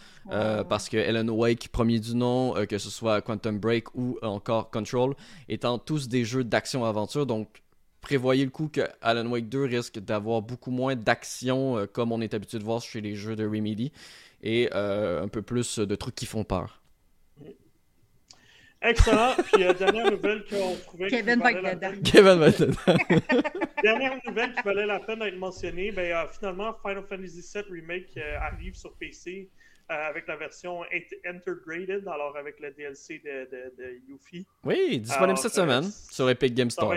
Parce que Ellen Wake, premier du nom, que ce soit Quantum Break ou encore Control, étant tous des jeux d'action-aventure, donc prévoyez le coup que Alan Wake 2 risque d'avoir beaucoup moins d'action comme on est habitué de voir chez les jeux de Remedy et un peu plus de trucs qui font peur. Excellent. Puis, euh, dernière nouvelle qu'on trouvait. Kevin va être dedans. Kevin va être dedans. dernière nouvelle qui valait la peine d'être mentionnée. Ben, euh, finalement, Final Fantasy VII Remake euh, arrive sur PC avec la version Integrated, alors avec le DLC de, de, de Yuffie. Oui, disponible cette semaine sur Epic Game Store.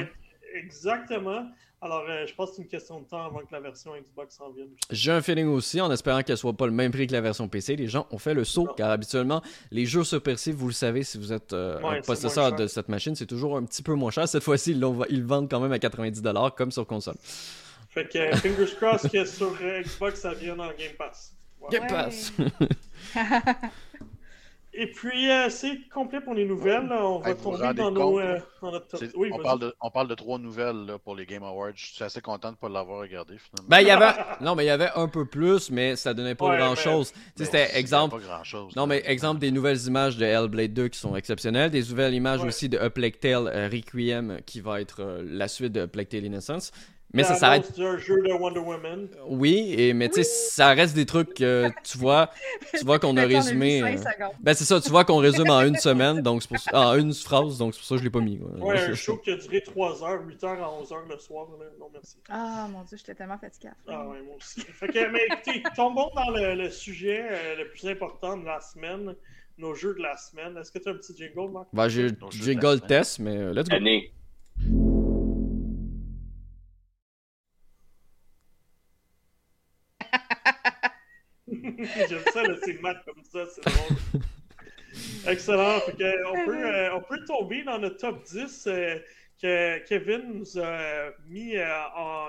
Exactement. Alors, euh, je pense que c'est une question de temps avant que la version Xbox s'en vienne. J'ai un feeling aussi, en espérant qu'elle soit pas le même prix que la version PC. Les gens ont fait le saut, car habituellement, les jeux sur PC, vous le savez, si vous êtes euh, un possesseur de cette machine, c'est toujours un petit peu moins cher. Cette fois-ci, ils, ils vendent quand même à 90$, comme sur console. Fait que, fingers crossed que sur Xbox, ça vient dans Game Pass. Game Pass! Et puis, euh, c'est complet pour les nouvelles. On va tomber dans, nos, euh, notre top. Oui, on, parle de, on, parle de, trois nouvelles pour les Game Awards. Je suis assez content de ne pas l'avoir regardé finalement. Ben, il y avait... non, mais il y avait un peu plus, mais ça donnait pas grand-chose. C'était exemple... Pas grand -chose, non, mais exemple des nouvelles images de Hellblade 2 qui sont exceptionnelles. Des nouvelles images aussi de A Plague Tale euh, Requiem qui va être la suite de Plague Tale Innocence. Mais ça s'arrête. un jeu de Wonder Woman? Oui, et, mais tu sais, ça reste des trucs que tu vois, tu vois qu'on a résumé. Euh, ben c'est ça, tu vois qu'on résume en une semaine, donc c'est pour en une phrase, donc c'est pour ça que je l'ai pas mis. Ouais, un show qui a duré 3 heures, 8 heures à 11 heures le soir. Non, merci. Ah mon dieu, j'étais tellement fatigué. Ah ouais, moi aussi. fait que, mais écoutez, tombons dans le, sujet euh, le plus important de la semaine, nos jeux de la semaine. Est-ce que tu as un petit jingle, Marc? Ben j'ai jingle test, mais euh, let's go. Année. J'aime ça, c'est mat comme ça, c'est drôle. Excellent. on, peut, euh, on peut tomber dans le top 10 euh, que Kevin nous a mis euh, en.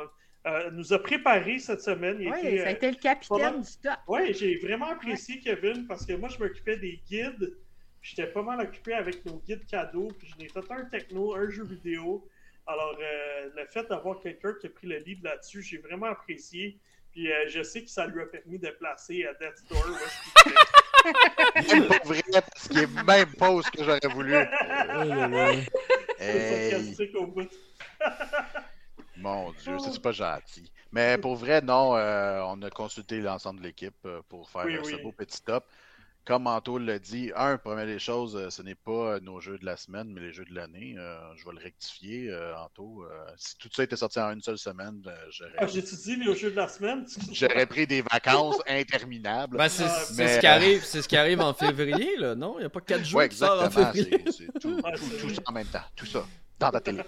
nous a préparé cette semaine. oui, ça a été le capitaine du top. Oui, j'ai vraiment apprécié Kevin parce que moi, je m'occupais des guides. J'étais pas mal occupé avec nos guides cadeaux. Puis je n'ai fait un techno, un jeu vidéo. Alors, le fait d'avoir quelqu'un qui a pris le lead là-dessus, j'ai vraiment apprécié. Puis euh, je sais que ça lui a permis de placer à Death Store C'est pas vrai, parce qu'il est même pas ce que j'aurais voulu. hey. bout. Mon Dieu, c'est pas gentil. Mais pour vrai, non, euh, on a consulté l'ensemble de l'équipe euh, pour faire ce beau petit top comme Anto l'a dit, un, première des choses, euh, ce n'est pas nos jeux de la semaine, mais les jeux de l'année. Euh, je vais le rectifier, euh, Anto. si tout ça était sorti en une seule semaine, j'aurais. Ah, j'ai dit les jeux de la semaine? j'aurais pris des vacances interminables. Ben, c'est, ce qui arrive, c'est ce qui arrive en février, là, non? Il n'y a pas quatre jours ouais, exactement. C'est, tout, tout, ça en même temps. Tout ça. Dans ta télé.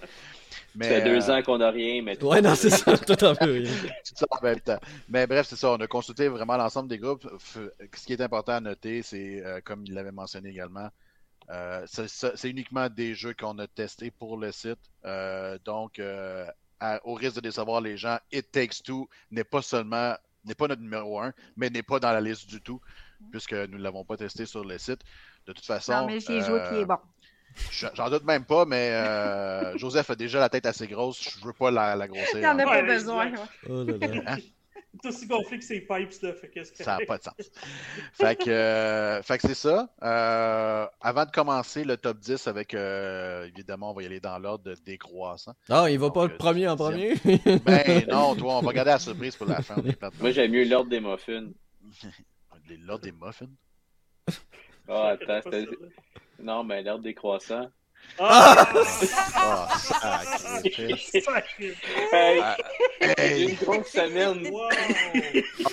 Mais, ça fait deux euh, ans qu'on n'a rien, mais. Ouais, non, c'est ça, tout en rien. ça en même temps. Mais bref, c'est ça, on a consulté vraiment l'ensemble des groupes. Ce qui est important à noter, c'est, euh, comme il l'avait mentionné également, euh, c'est uniquement des jeux qu'on a testés pour le site. donc, au risque de décevoir les gens, It Takes Two n'est pas seulement n'est pas notre numéro un, mais n'est pas dans la liste du tout, puisque nous ne l'avons pas testé sur le site. De toute façon. Non, mais j'ai joué qui est bon. J'en doute même pas, mais euh, Joseph a déjà la tête assez grosse. Je veux pas la, la grossir. Il en a pas besoin. Oh là là. Hein? aussi gonflé que ses pipes, là. Fait que ça n'a pas de sens. fait que, euh, fait que c'est ça. Euh, avant de commencer le top 10 avec, évidemment, on va y aller dans l'ordre décroissant. Ah, il va pas le premier en premier? ben non, toi, on va garder la surprise pour la fin. Moi, j'aime mieux l'ordre des muffins. l'ordre des muffins? Ah, oh, attends, non, mais l'ordre décroissant. Ah! Oh, sacrifice. hey, hey. Une semaine. Wow.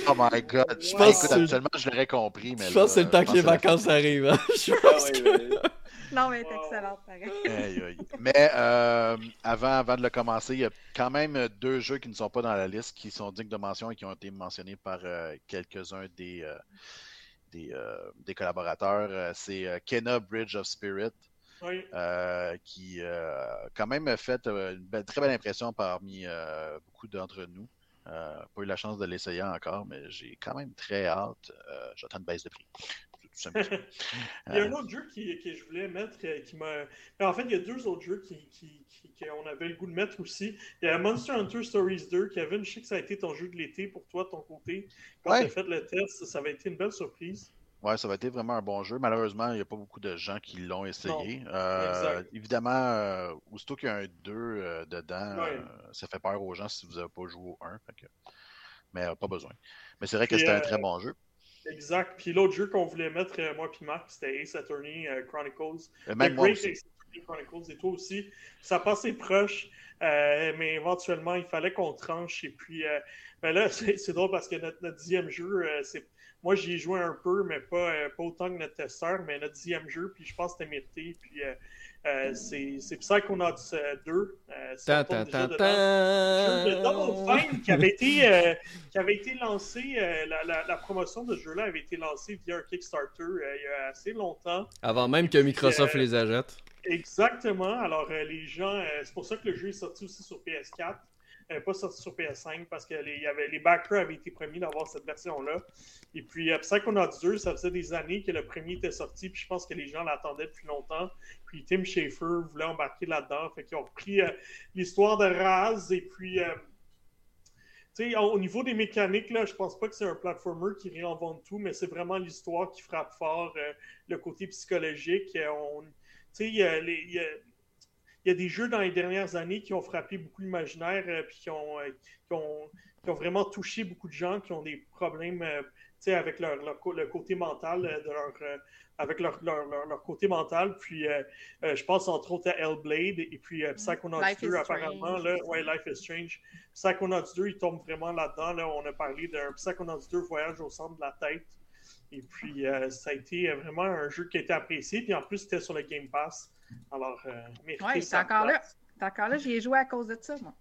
Oh my god. Je pense que... actuellement, je l'aurais compris, mais Je pense que c'est le temps que les vacances arrivent. Hein? Je pense ah, que... Non, mais c'est excellent, pareil. Mais euh, avant, avant de le commencer, il y a quand même deux jeux qui ne sont pas dans la liste, qui sont dignes de mention et qui ont été mentionnés par euh, quelques-uns des, euh, euh, des, collaborateurs. Euh, c'est euh, Kenna Bridge of Spirit. qui a quand même fait une très belle impression parmi beaucoup d'entre nous. pas eu la chance de l'essayer encore, mais j'ai quand même très hâte. J'attends une baisse de prix. il y a un autre jeu qui, que je voulais mettre qui m'a. En fait, il y a deux autres jeux qui, qu'on avait le goût de mettre aussi. Il y a Monster Hunter Stories 2. Kevin, je sais que ça a été ton jeu de l'été pour toi, de ton côté. Quand tu as fait le test, ça avait été une belle surprise. Ouais, ça va être vraiment un bon jeu. Malheureusement, il n'y a pas beaucoup de gens qui l'ont essayé. Euh, évidemment, euh, aussitôt qu'il y a un 2 euh, dedans, ça fait peur aux gens si vous n'avez pas joué au 1. Mais pas besoin. Mais c'est vrai que c'était un très bon jeu. Exact. Puis l'autre jeu qu'on voulait mettre, euh, moi puis Marc, c'était Ace Attorney euh, Chronicles. même moi aussi. Ace Attorney Chronicles et toi aussi. Ça passait proche, mais éventuellement, il fallait qu'on tranche. Et puis, ben là, c'est drôle parce que notre, notre dixième jeu, c'est moi, j'y ai joué un peu, mais pas, pas autant que notre testeur, mais notre dixième jeu, puis je pense que c'était mérité. Puis euh, c'est Psychonauts 2. Euh, c'est un jeu de Double Fine qui avait été, euh, qui avait été lancé. La, la, la, promotion de ce jeu-là avait été lancée via un Kickstarter il y a assez longtemps. Avant même que Microsoft les achète. Exactement. Alors, les gens. c'est pour ça que le jeu est sorti aussi sur PS4 pas sorti sur PS5 parce que les, y avait, les backers avaient été promis d'avoir cette version-là. Et puis, euh, Psychonauts 2, ça faisait des années que le premier était sorti, puis je pense que les gens l'attendaient depuis longtemps. Puis Tim Schafer voulait embarquer là-dedans. Fait qu'ils ont repris euh, l'histoire de Raz et puis. Euh, tu sais, au niveau des mécaniques, là, je pense pas que c'est un platformer qui réinvente tout, mais c'est vraiment l'histoire qui frappe fort, le côté psychologique. Tu sais, il y a il y a des jeux dans les dernières années qui ont frappé beaucoup l'imaginaire, euh, puis qui ont, euh, qui, ont, qui ont, vraiment touché beaucoup de gens qui ont des problèmes euh, avec leur, le côté mental de leur avec leur, leur, leur, côté mental. Puis je pense entre autres à Hellblade et puis Psychonauts 2, apparemment. Là, ouais, Life is Strange. Psychonauts 2, il tombe vraiment là-dedans. Là, on a parlé d'un Psychonauts 2 voyage au centre de la tête. Et puis ça a été vraiment un jeu qui a été apprécié. Puis en plus, c'était sur le Game Pass. Alors, euh, Oui, c'est encore là. C'est encore là, j'y ai joué à cause de ça, moi.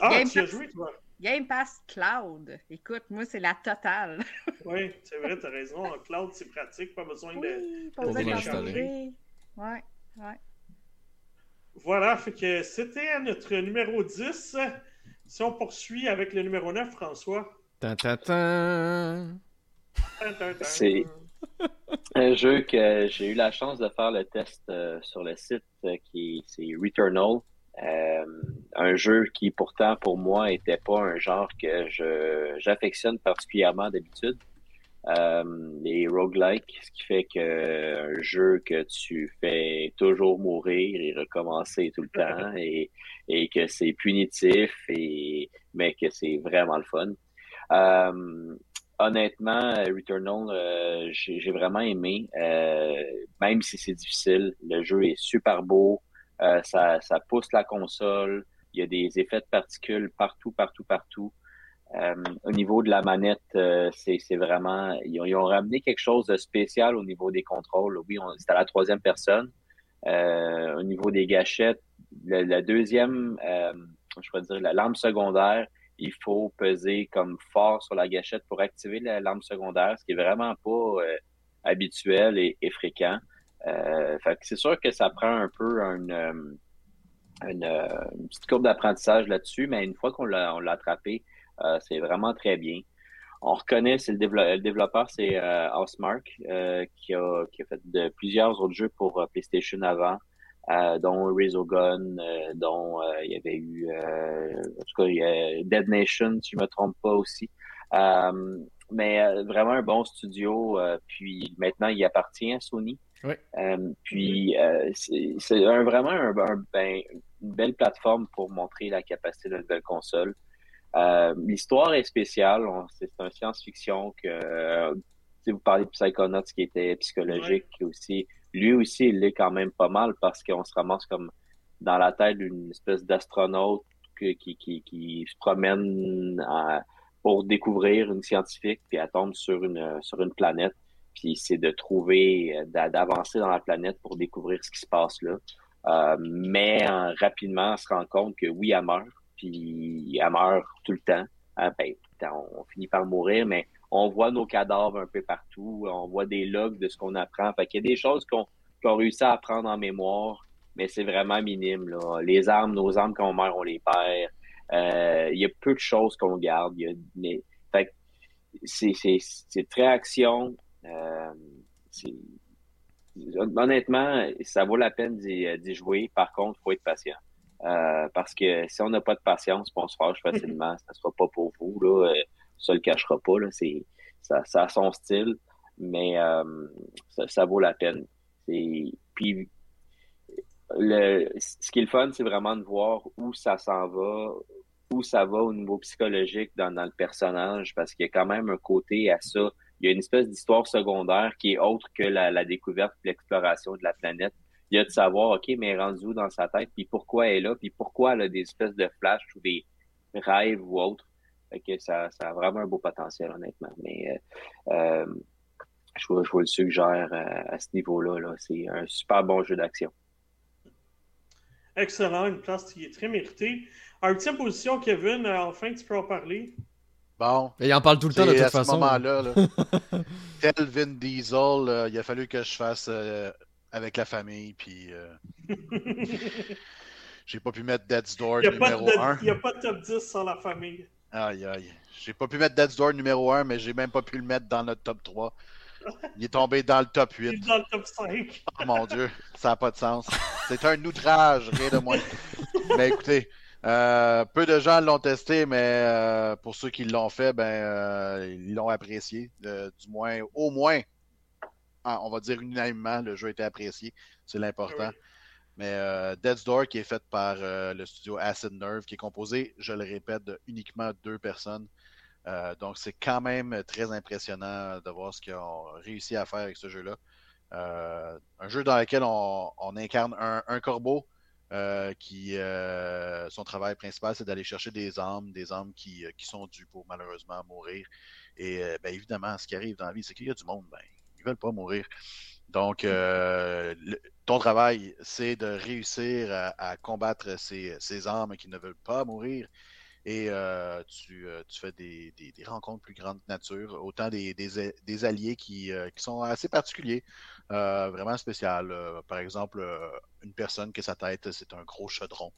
Ah, Game tu as joué, toi? Game Pass Cloud. Écoute, moi, c'est la totale. oui, c'est vrai, tu as raison. Cloud, c'est pratique, pas besoin de. Pas besoin d'installer. Ouais, ouais. Voilà, fait que c'était notre numéro 10. Si on poursuit avec le numéro 9, François. C'est un jeu que j'ai eu la chance de faire le test euh, sur le site euh, qui c'est Returnal. Euh, un jeu qui pourtant pour moi était pas un genre que je j'affectionne particulièrement d'habitude. les roguelikes, ce qui fait que un jeu que tu fais toujours mourir et recommencer tout le temps et, et que c'est punitif et mais que c'est vraiment le fun honnêtement, euh, Returnal, euh, j'ai vraiment aimé. Euh, même si c'est difficile, le jeu est super beau. ça, ça pousse la console. Il y a des effets de particules partout, partout, partout. au niveau de la manette, c'est vraiment. Ils ont, ramené quelque chose de spécial au niveau des contrôles. Oui, c'est à la troisième personne. au niveau des gâchettes, la deuxième, je pourrais dire, la lampe secondaire il faut peser comme fort sur la gâchette pour activer la lampe secondaire, ce qui est vraiment pas euh, habituel et, fréquent. Euh, c'est sûr que ça prend un peu une, euh, une, petite courbe d'apprentissage là-dessus, mais une fois qu'on l'a, attrapé, c'est vraiment très bien. On reconnaît, c'est le, développeur, c'est Housemark, qui, a, qui a fait de, plusieurs autres jeux pour PlayStation avant. Euh, dont Resogun, euh, dont euh, il y avait eu, en tout cas, il y a Dead Nation, si je me trompe pas aussi. mais vraiment un bon studio. puis maintenant, il appartient à Sony. puis c'est vraiment un, ben, une belle plateforme pour montrer la capacité de la nouvelle console. L'histoire est spéciale. C'est un science-fiction que si vous parlez de Psychonauts qui était psychologique aussi lui aussi, il l'est quand même pas mal parce qu'on se ramasse comme dans la tête d'une espèce d'astronaute qui, se promène pour découvrir une scientifique, puis elle tombe sur une, planète, puis c'est de trouver, d'avancer dans la planète pour découvrir ce qui se passe là. Euh, mais rapidement, on se rend compte que oui, elle meurt, puis elle meurt tout le temps. Ah, ben, on finit par mourir, mais on voit nos cadavres un peu partout, on voit des logs de ce qu'on apprend. Fait qu'il y a des choses qu'on qu réussi à apprendre en mémoire, mais c'est vraiment minime. Là. Les armes, nos armes qu'on meurt, on les perd. Euh, il y a peu de choses qu'on garde. Il fait c'est très action. Euh, honnêtement, ça vaut la peine d'y jouer. Par contre, il faut être patient. Euh, parce que si on n'a pas de patience, on se fâche facilement. ça ne sera pas pour vous. Là ça le cachera pas. Là. C'est, ça, a son style, mais euh, ça, vaut la peine. puis le, ce qui est le fun, c'est vraiment de voir où ça s'en va, où ça va au niveau psychologique dans, dans le personnage, parce qu'il y a quand même un côté à ça il y a une espèce d'histoire secondaire qui est autre que la, découverte et l'exploration de la planète. Il y a de savoir, OK, mais rendu où dans sa tête, puis pourquoi elle est là, puis pourquoi elle a des espèces de flashs ou des rêves ou autres. Fait que ça, ça a vraiment un beau potentiel, honnêtement. Mais euh, euh je, vous, je vous le suggère à, à ce niveau-là. -là, c'est un super bon jeu d'action. Excellent, une place qui est très méritée. En huitième position, Kevin, euh, enfin tu peux en parler. Bon. il en parle tout le temps de toute façon. À ce moment-là, tel Vin Diesel, euh, il a fallu que je fasse euh, avec la famille, puis j'ai pas pu mettre Dead's Door numéro 1. Il n'y a pas de top 10 sans la famille. Aïe, aïe. J'ai pas pu mettre Dead's Door numéro 1, mais j'ai même pas pu le mettre dans notre top 3. Il est tombé dans le top 8. Il est dans le top 5. Oh mon Dieu, ça n'a pas de sens. C'est un outrage, rien de moins. Mais écoutez, euh, peu de gens l'ont testé, mais euh, pour ceux qui l'ont fait, ben, euh, ils l'ont apprécié. du moins, au moins, on va dire unanimement, le jeu a été apprécié. C'est l'important. Mais Dead's Door, qui est fait par le studio Acid Nerve, qui est composé, je le répète, de uniquement deux personnes. donc, c'est quand même très impressionnant de voir ce qu'ils ont réussi à faire avec ce jeu-là. un jeu dans lequel on, incarne un corbeau euh, qui euh, son travail principal, c'est d'aller chercher des âmes, des âmes qui, euh, qui sont dues pour malheureusement mourir. Et ben, évidemment, ce qui arrive dans la vie, c'est qu'il y a du monde, ben, ils veulent pas mourir. Donc, ton travail, c'est de réussir à, combattre ces, ces, âmes qui ne veulent pas mourir. Et tu, tu, fais des, des, rencontres plus grandes nature, autant des, des alliés qui, qui, sont assez particuliers. Euh, vraiment spécial. Euh, par exemple, euh, une personne que sa tête, c'est un gros chaudron.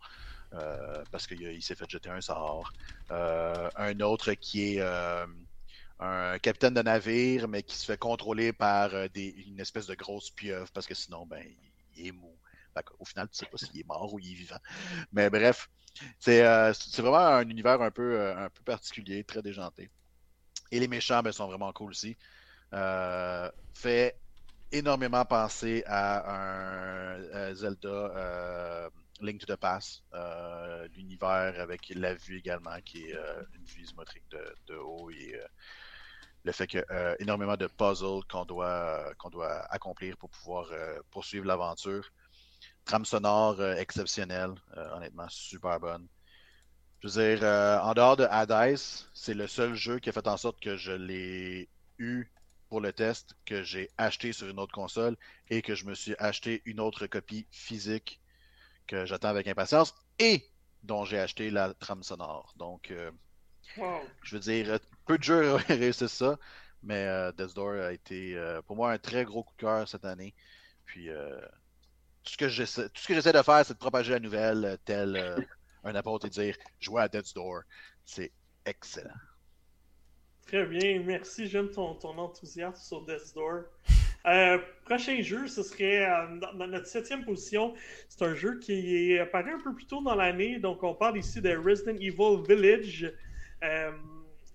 parce qu'il s'est fait jeter un sort. un autre qui est un capitaine de navire, mais qui se fait contrôler par une espèce de grosse pieuvre, parce que sinon, ben, Au final, tu sais pas s'il est mort ou il est vivant. Mais bref, c'est vraiment un univers un peu, un peu particulier, très déjanté. Et les méchants ben, sont vraiment cool aussi. fait énormément pensé à un Zelda euh, Link to the Past, euh, l'univers avec la vue également, qui est euh, une vue isométrique de, haut et le fait que énormément de puzzles qu'on doit, doit accomplir pour pouvoir poursuivre l'aventure. Trame sonore exceptionnelle, honnêtement super bonne. Je veux dire, en dehors de Hades, c'est le seul jeu qui a fait en sorte que je l'ai eu pour le test que j'ai acheté sur une autre console et que je me suis acheté une autre copie physique que j'attends avec impatience et dont j'ai acheté la trame sonore. Donc, euh, je veux dire, peu de jeux réussissent ça, mais euh, Death Door a été euh, pour moi un très gros coup de cœur cette année. Puis, tout ce que j'essaie de faire, c'est de propager la nouvelle tel un apôtre et dire jouer à Death's Door. C'est excellent. Très bien, merci. J'aime ton, ton, enthousiasme sur Death's Door. Euh, prochain jeu, ce serait euh, dans, notre septième position. C'est un jeu qui est apparu un peu plus tôt dans l'année. Donc, on parle ici de Resident Evil Village. Euh,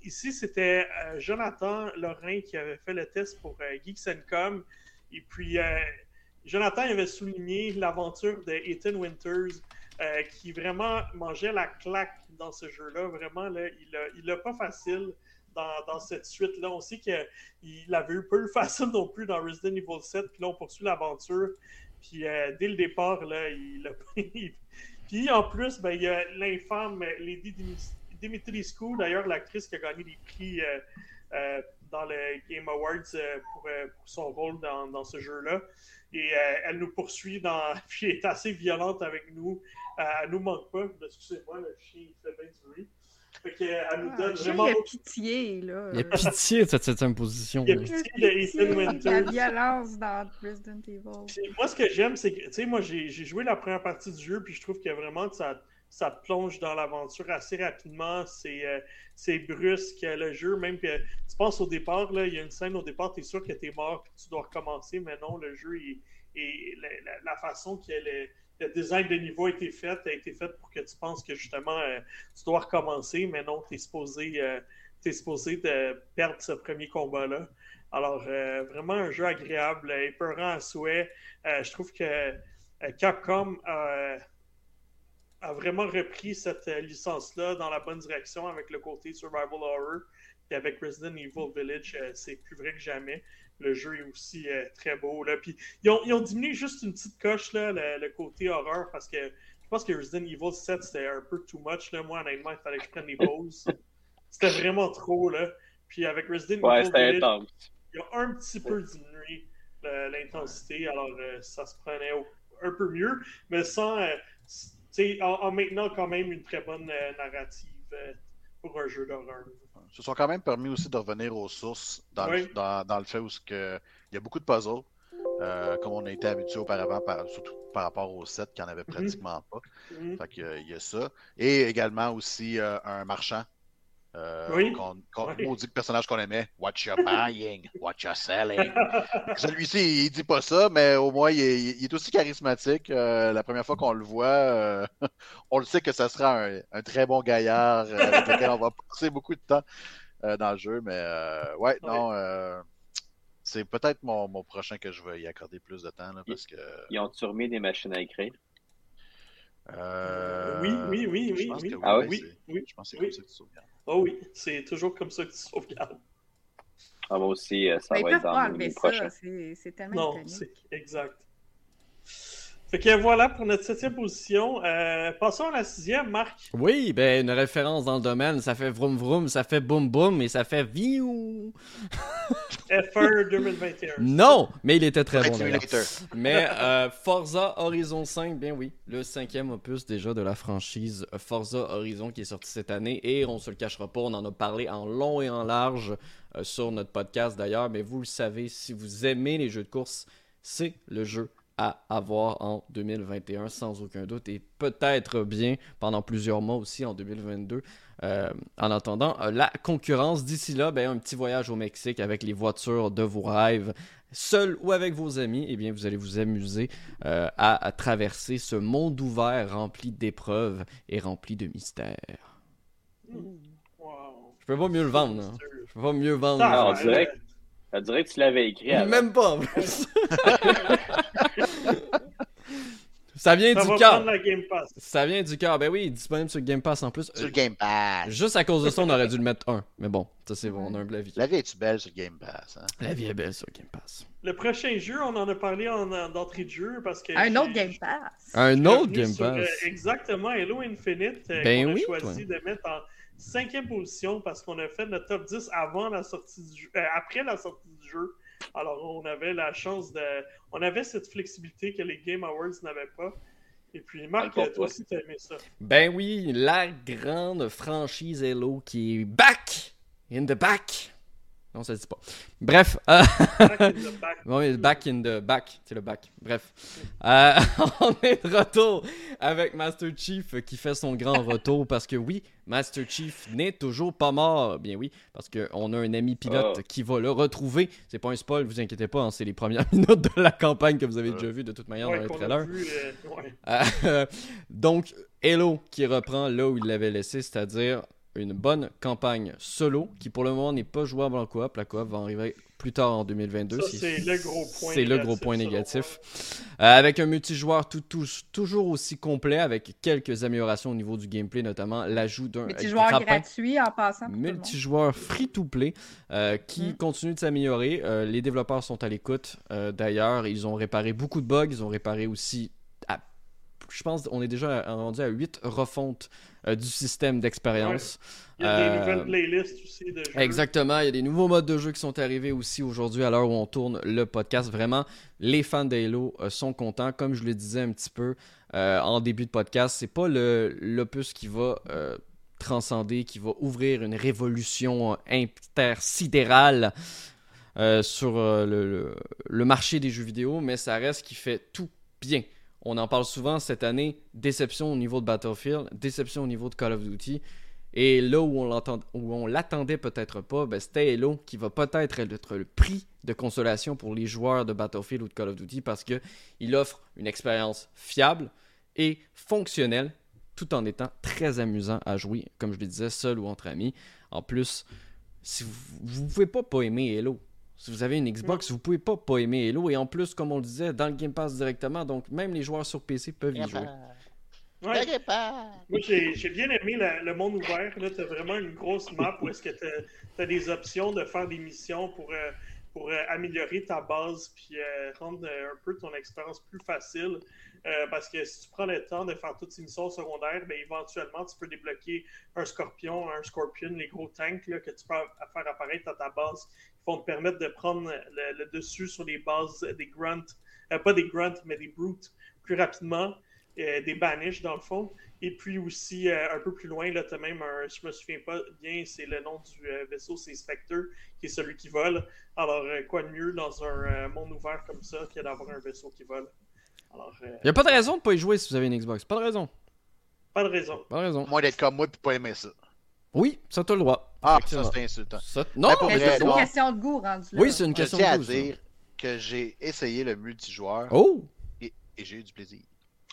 ici, c'était Jonathan Lorrain qui avait fait le test pour Geeks Com. Et puis, Jonathan avait souligné l'aventure de Ethan Winters. qui vraiment mangeait la claque dans ce jeu-là. Vraiment, là, il l'a pas facile dans, cette suite-là. On sait qu'il avait eu peu facile non plus dans Resident Evil 7, puis là, on poursuit l'aventure. Puis euh, dès le départ, là, il a Puis en plus, ben, il y a l'infâme Lady Dimitrescu, d'ailleurs, l'actrice qui a gagné des prix euh, euh, dans le Game Awards pour, son rôle dans, ce jeu-là. Et elle nous poursuit dans. Puis elle est assez violente avec nous. elle nous manque pas. Excusez-moi, le chien il fait bien du bruit. Fait qu'elle nous ah, donne vraiment. Il y a pitié, là. Il y a pitié de cette septième position. Il y a pitié de Ethan Winters. La violence dans Resident Evil. Moi, ce que j'aime, c'est que, tu sais, moi, j'ai joué la première partie du jeu, puis je trouve que vraiment, ça, ça plonge dans l'aventure assez rapidement. C'est euh, brusque, le jeu. Même que tu penses au départ, là, il y a une scène au départ, tu es sûr que tu es mort, puis tu dois recommencer, mais non, le jeu, et la, façon qu'il est le design de niveau a été fait, a été fait pour que tu penses que justement euh, tu dois recommencer, mais non, tu es supposé, euh, de perdre ce premier combat-là. Alors, euh, vraiment un jeu agréable, épeurant à souhait. je trouve que Capcom a, vraiment repris cette licence-là dans la bonne direction avec le côté survival horror. Et avec Resident Evil Village, c'est plus vrai que jamais. Le jeu est aussi très beau. Là. Puis, ils, ont, ils ont diminué juste une petite coche, là, le, côté horreur, parce que je pense que Resident Evil 7, c'était un peu too much. Là. Moi, honnêtement, il fallait que je prenne des pauses. c'était vraiment trop. Là. Puis avec Resident Evil Village, il a un petit peu diminué l'intensité. Alors, ça se prenait un peu mieux, mais sans en, maintenant quand même une très bonne euh, narrative euh, pour un jeu d'horreur. Ce sont quand même permis aussi de revenir aux sources dans, le, dans, le fait où il y a beaucoup de puzzles, euh, comme on a été habitué auparavant, surtout par rapport au set qui en avait mhm. pratiquement pas. Mhm. il y a ça. Et également aussi un marchand euh, oui. Maudit personnage qu'on aimait. What you're buying, what you're selling. Celui-ci, il dit pas ça, mais au moins, il est, aussi charismatique. Euh, la première fois qu'on le voit, euh, on le sait que ça sera un, très bon gaillard avec lequel on va passer beaucoup de temps dans le jeu. Mais ouais, non. c'est peut-être mon, prochain que je vais y accorder plus de temps. parce que... Ils ont remis des machines à écrire? oui, oui, oui, oui. oui. Ah oui? oui, Je pense que c'est comme ça que tu. Oh oui, c'est toujours comme ça que tu sauvegardes. Ah, moi aussi, euh, ça va être dans le prochain. C'est tellement Non, c'est exact. Fait que voilà pour notre septième position. Euh, passons à la sixième, Marc. Oui, ben une référence dans le domaine, ça fait vroom vroom, ça fait boum boum et ça fait viou. F1 2021. Non, mais il était très bon. Mais euh, Forza Horizon 5, bien oui, le cinquième opus déjà de la franchise Forza Horizon qui est sorti cette année et on se le cachera pas, on en a parlé en long et en large euh, sur notre podcast d'ailleurs, mais vous le savez, si vous aimez les jeux de course, c'est le jeu à avoir en 2021 sans aucun doute et peut-être bien pendant plusieurs mois aussi en 2022. Euh, en attendant euh, la concurrence, d'ici là, ben, un petit voyage au Mexique avec les voitures de vos rêves, seul ou avec vos amis, eh bien, vous allez vous amuser euh, à, traverser ce monde ouvert rempli d'épreuves et rempli de mystères. Je peux pas mieux le vendre. Hein. Je peux pas mieux vendre. Ah, ça dirait que tu l'avais écrit. Même pas en plus. Ça vient du cœur. Ça vient du cœur. Ben oui, il est disponible sur Game Pass en plus. Sur Game Pass. Juste à cause de ça, on aurait dû le mettre un. Mais bon, ça c'est mon humble avis. La vie est belle sur Game Pass. Hein? La vie est belle sur Game Pass. Le prochain jeu, on en a parlé en, d'entrée de jeu parce que. Un autre Game Pass. Un autre Game Pass. Euh, exactement, Halo Infinite. Euh, ben qu'on oui, a choisi de mettre en cinquième position parce qu'on a fait notre top 10 avant la sortie du jeu, euh, après la sortie du jeu. Alors, on avait la chance de. On avait cette flexibilité que les Game Awards n'avaient pas. Et puis, Marc, toi aussi, t'as aimé ça. Ben oui, la grande franchise Halo qui est back in the back. Non, ça se dit pas. Bref. Euh... Back in the back. in the back. C'est le back. Bref. Euh, on est de retour avec Master Chief qui fait son grand retour parce que oui, Master Chief n'est toujours pas mort. Bien oui, parce qu'on a un ami pilote oh. qui va le retrouver. C'est pas un spoil, vous inquiétez pas, hein, c'est les premières minutes de la campagne que vous avez déjà vu de toute manière dans les trailers. Euh, euh, donc, Halo qui reprend là où il l'avait laissé, c'est-à-dire une bonne campagne solo qui pour le moment n'est pas jouable en coop. La coop va arriver plus tard en 2022. c'est le gros point C'est le gros point négatif. Euh, avec un multijoueur tout, toujours aussi complet, avec quelques améliorations au niveau du gameplay, notamment l'ajout d'un multijoueur gratuit en passant. Multijoueur free-to-play euh, qui mm. continue de s'améliorer. Euh, les développeurs sont à l'écoute. D'ailleurs, ils ont réparé beaucoup de bugs. Ils ont réparé aussi je pense qu'on est déjà rendu à 8 refontes euh, du système d'expérience. Il y a des euh, nouvelles playlists aussi de jeux. Exactement, il y a des nouveaux modes de jeu qui sont arrivés aussi aujourd'hui à l'heure où on tourne le podcast. Vraiment, les fans d'Halo euh, sont contents. Comme je le disais un petit peu en début de podcast, c'est pas l'opus qui va transcender, qui va ouvrir une révolution intersidérale. sur le, le, marché des jeux vidéo, mais ça reste qui fait tout bien. On en parle souvent cette année. Déception au niveau de Battlefield, déception au niveau de Call of Duty. Et là où on l'attendait peut-être pas, ben c'était Halo qui va peut-être être le prix de consolation pour les joueurs de Battlefield ou de Call of Duty parce qu'il offre une expérience fiable et fonctionnelle tout en étant très amusant à jouer, comme je le disais, seul ou entre amis. En plus, si vous ne pouvez pas pas aimer Halo. Si vous avez une Xbox, vous pouvez pas pas aimer Halo. Et en plus, comme on le disait, dans le Game Pass directement, donc même les joueurs sur PC peuvent y jouer. Ouais. Moi, j'ai bien aimé le monde ouvert. Là, tu as vraiment une grosse map où est-ce que tu as, des options de faire des missions pour, euh, pour euh, améliorer ta base puis euh, rendre un peu ton expérience plus facile. parce que si tu prends le temps de faire toutes ces missions secondaires, ben, éventuellement, tu peux débloquer un scorpion, un scorpion, les gros tanks là, que tu peux faire apparaître à ta base. Ils vont te permettre de prendre le, dessus sur les bases des grunts, pas des grunts, mais des brutes plus rapidement. Euh, des banish dans le fond. Et puis aussi, euh, un peu plus loin, là, tu as même un, je me souviens pas bien, c'est le nom du euh, vaisseau, c'est Spectre, qui est celui qui vole. Alors, quoi de mieux dans un monde ouvert comme ça que d'avoir un vaisseau qui vole? Il n'y a pas de raison de ne pas y jouer si vous avez une Xbox. Pas de raison. Pas de raison. Pas de raison. Moi d'être comme moi et pas aimer ça. Oui, ça t'as le droit. Ah, ça c'est insultant. Non, c'est une question de goût rendu là. Oui, c'est une question de goût. à dire que j'ai essayé le multijoueur. Oh! Et, et j'ai eu du plaisir.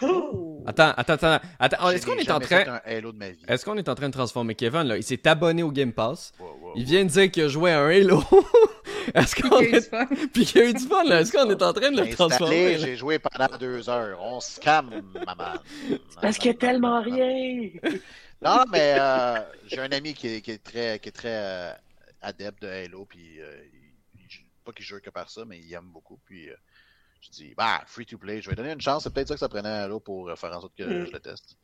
Oh! Attends, attends, attends. attends. Est-ce qu'on est en train. Est-ce qu'on est en train de transformer Kevin là? Il s'est abonné au Game Pass. il vient de dire qu'il a joué à un Halo. Est-ce qu'on est. Puis qu'il a eu du fun là? Est-ce qu'on est en train de le transformer J'ai joué pendant deux heures. On se calme, maman. Parce qu'il y a tellement rien. non, mais euh, j'ai un ami qui est, très, qui est très euh, adepte de Halo. Puis, euh, pas qu'il joue que par ça, mais il aime beaucoup. Puis. Je dis, bah, free to play, je vais donner une chance. C'est peut-être ça que ça prenait là pour euh, faire en sorte que mm. je le teste.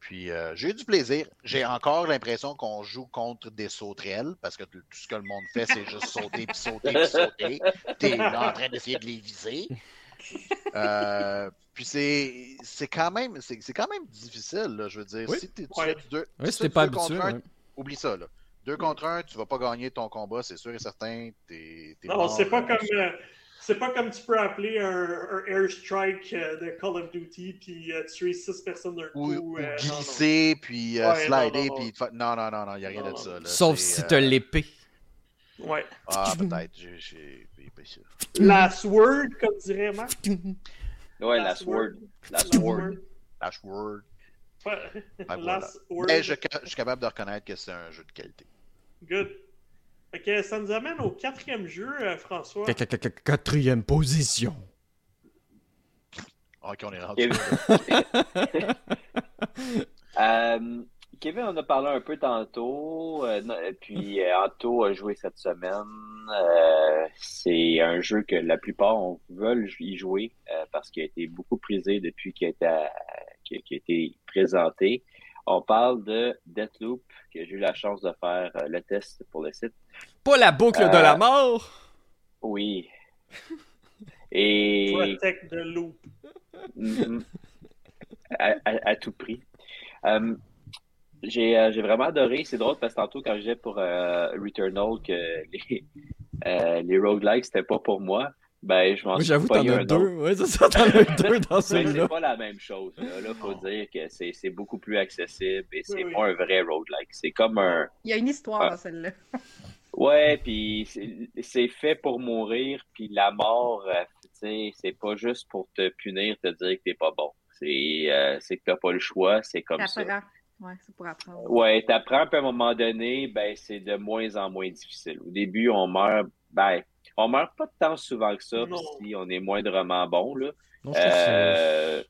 Puis euh, j'ai eu du plaisir. J'ai encore l'impression qu'on joue contre des sauterelles parce que tout ce que le monde fait, c'est juste sauter, puis sauter, puis sauter. T'es en train d'essayer de les viser. Euh, puis c'est, c'est quand même c'est, quand même difficile, là, je veux dire. Si tu ouais. deux, si pas habitué, un, oublie ça. Là. Deux contre un, tu vas pas gagner ton combat, c'est sûr et certain. T'es, non, c'est pas comme c'est pas comme tu peux appeler un, airstrike euh, de Call of Duty puis euh, tuer six personnes d'un coup. Ou, euh, glisser puis slider puis non non non non y a rien de ça. Sauf si t'as l'épée. Ouais. Ah peut-être j'ai pas ça. Last word comme dirait Marc. Ouais last, word. Last word. Last word. last word. Mais je, je suis capable de reconnaître que c'est un jeu de qualité. Good. Fait ça nous amène au quatrième jeu, euh, François. Quatrième position. Ok, on est rendu. euh, Kevin, on a parlé un peu tantôt, euh, puis euh, Anto a joué cette semaine. c'est un jeu que la plupart veulent y jouer parce qu'il a été beaucoup prisé depuis qu'il a, été, a été présenté. On parle de Deathloop, que j'ai eu la chance de faire euh, le test pour le site. Pas la boucle de la euh, mort! Oui. Et. Protect the loop. Mm-hmm. à, tout prix. Euh, j'ai vraiment adoré. C'est drôle parce que tantôt, quand je disais pour Returnal que les, les roguelikes, c'était pas pour moi. Ben, je m'en oui, J'avoue, t'en as deux. Oui, c'est ça, t'en as deux dans celui-là. c'est pas la même chose. Là, il faut dire que c'est beaucoup plus accessible et c'est pas un vrai roguelike. C'est comme un. Il y a une histoire ah. dans celle-là. ouais, puis c'est fait pour mourir, puis la mort, euh, tu sais, c'est pas juste pour te punir, te dire que t'es pas bon. C'est euh, que t'as pas le choix, c'est comme ça. Ouais, c'est pour apprendre. Ouais, t'apprends, puis à un moment donné, ben, c'est de moins en moins difficile. Au début, on meurt, ben, on meurt pas tant souvent que ça, si on est moindrement bon. Là. Non, je, trouve euh,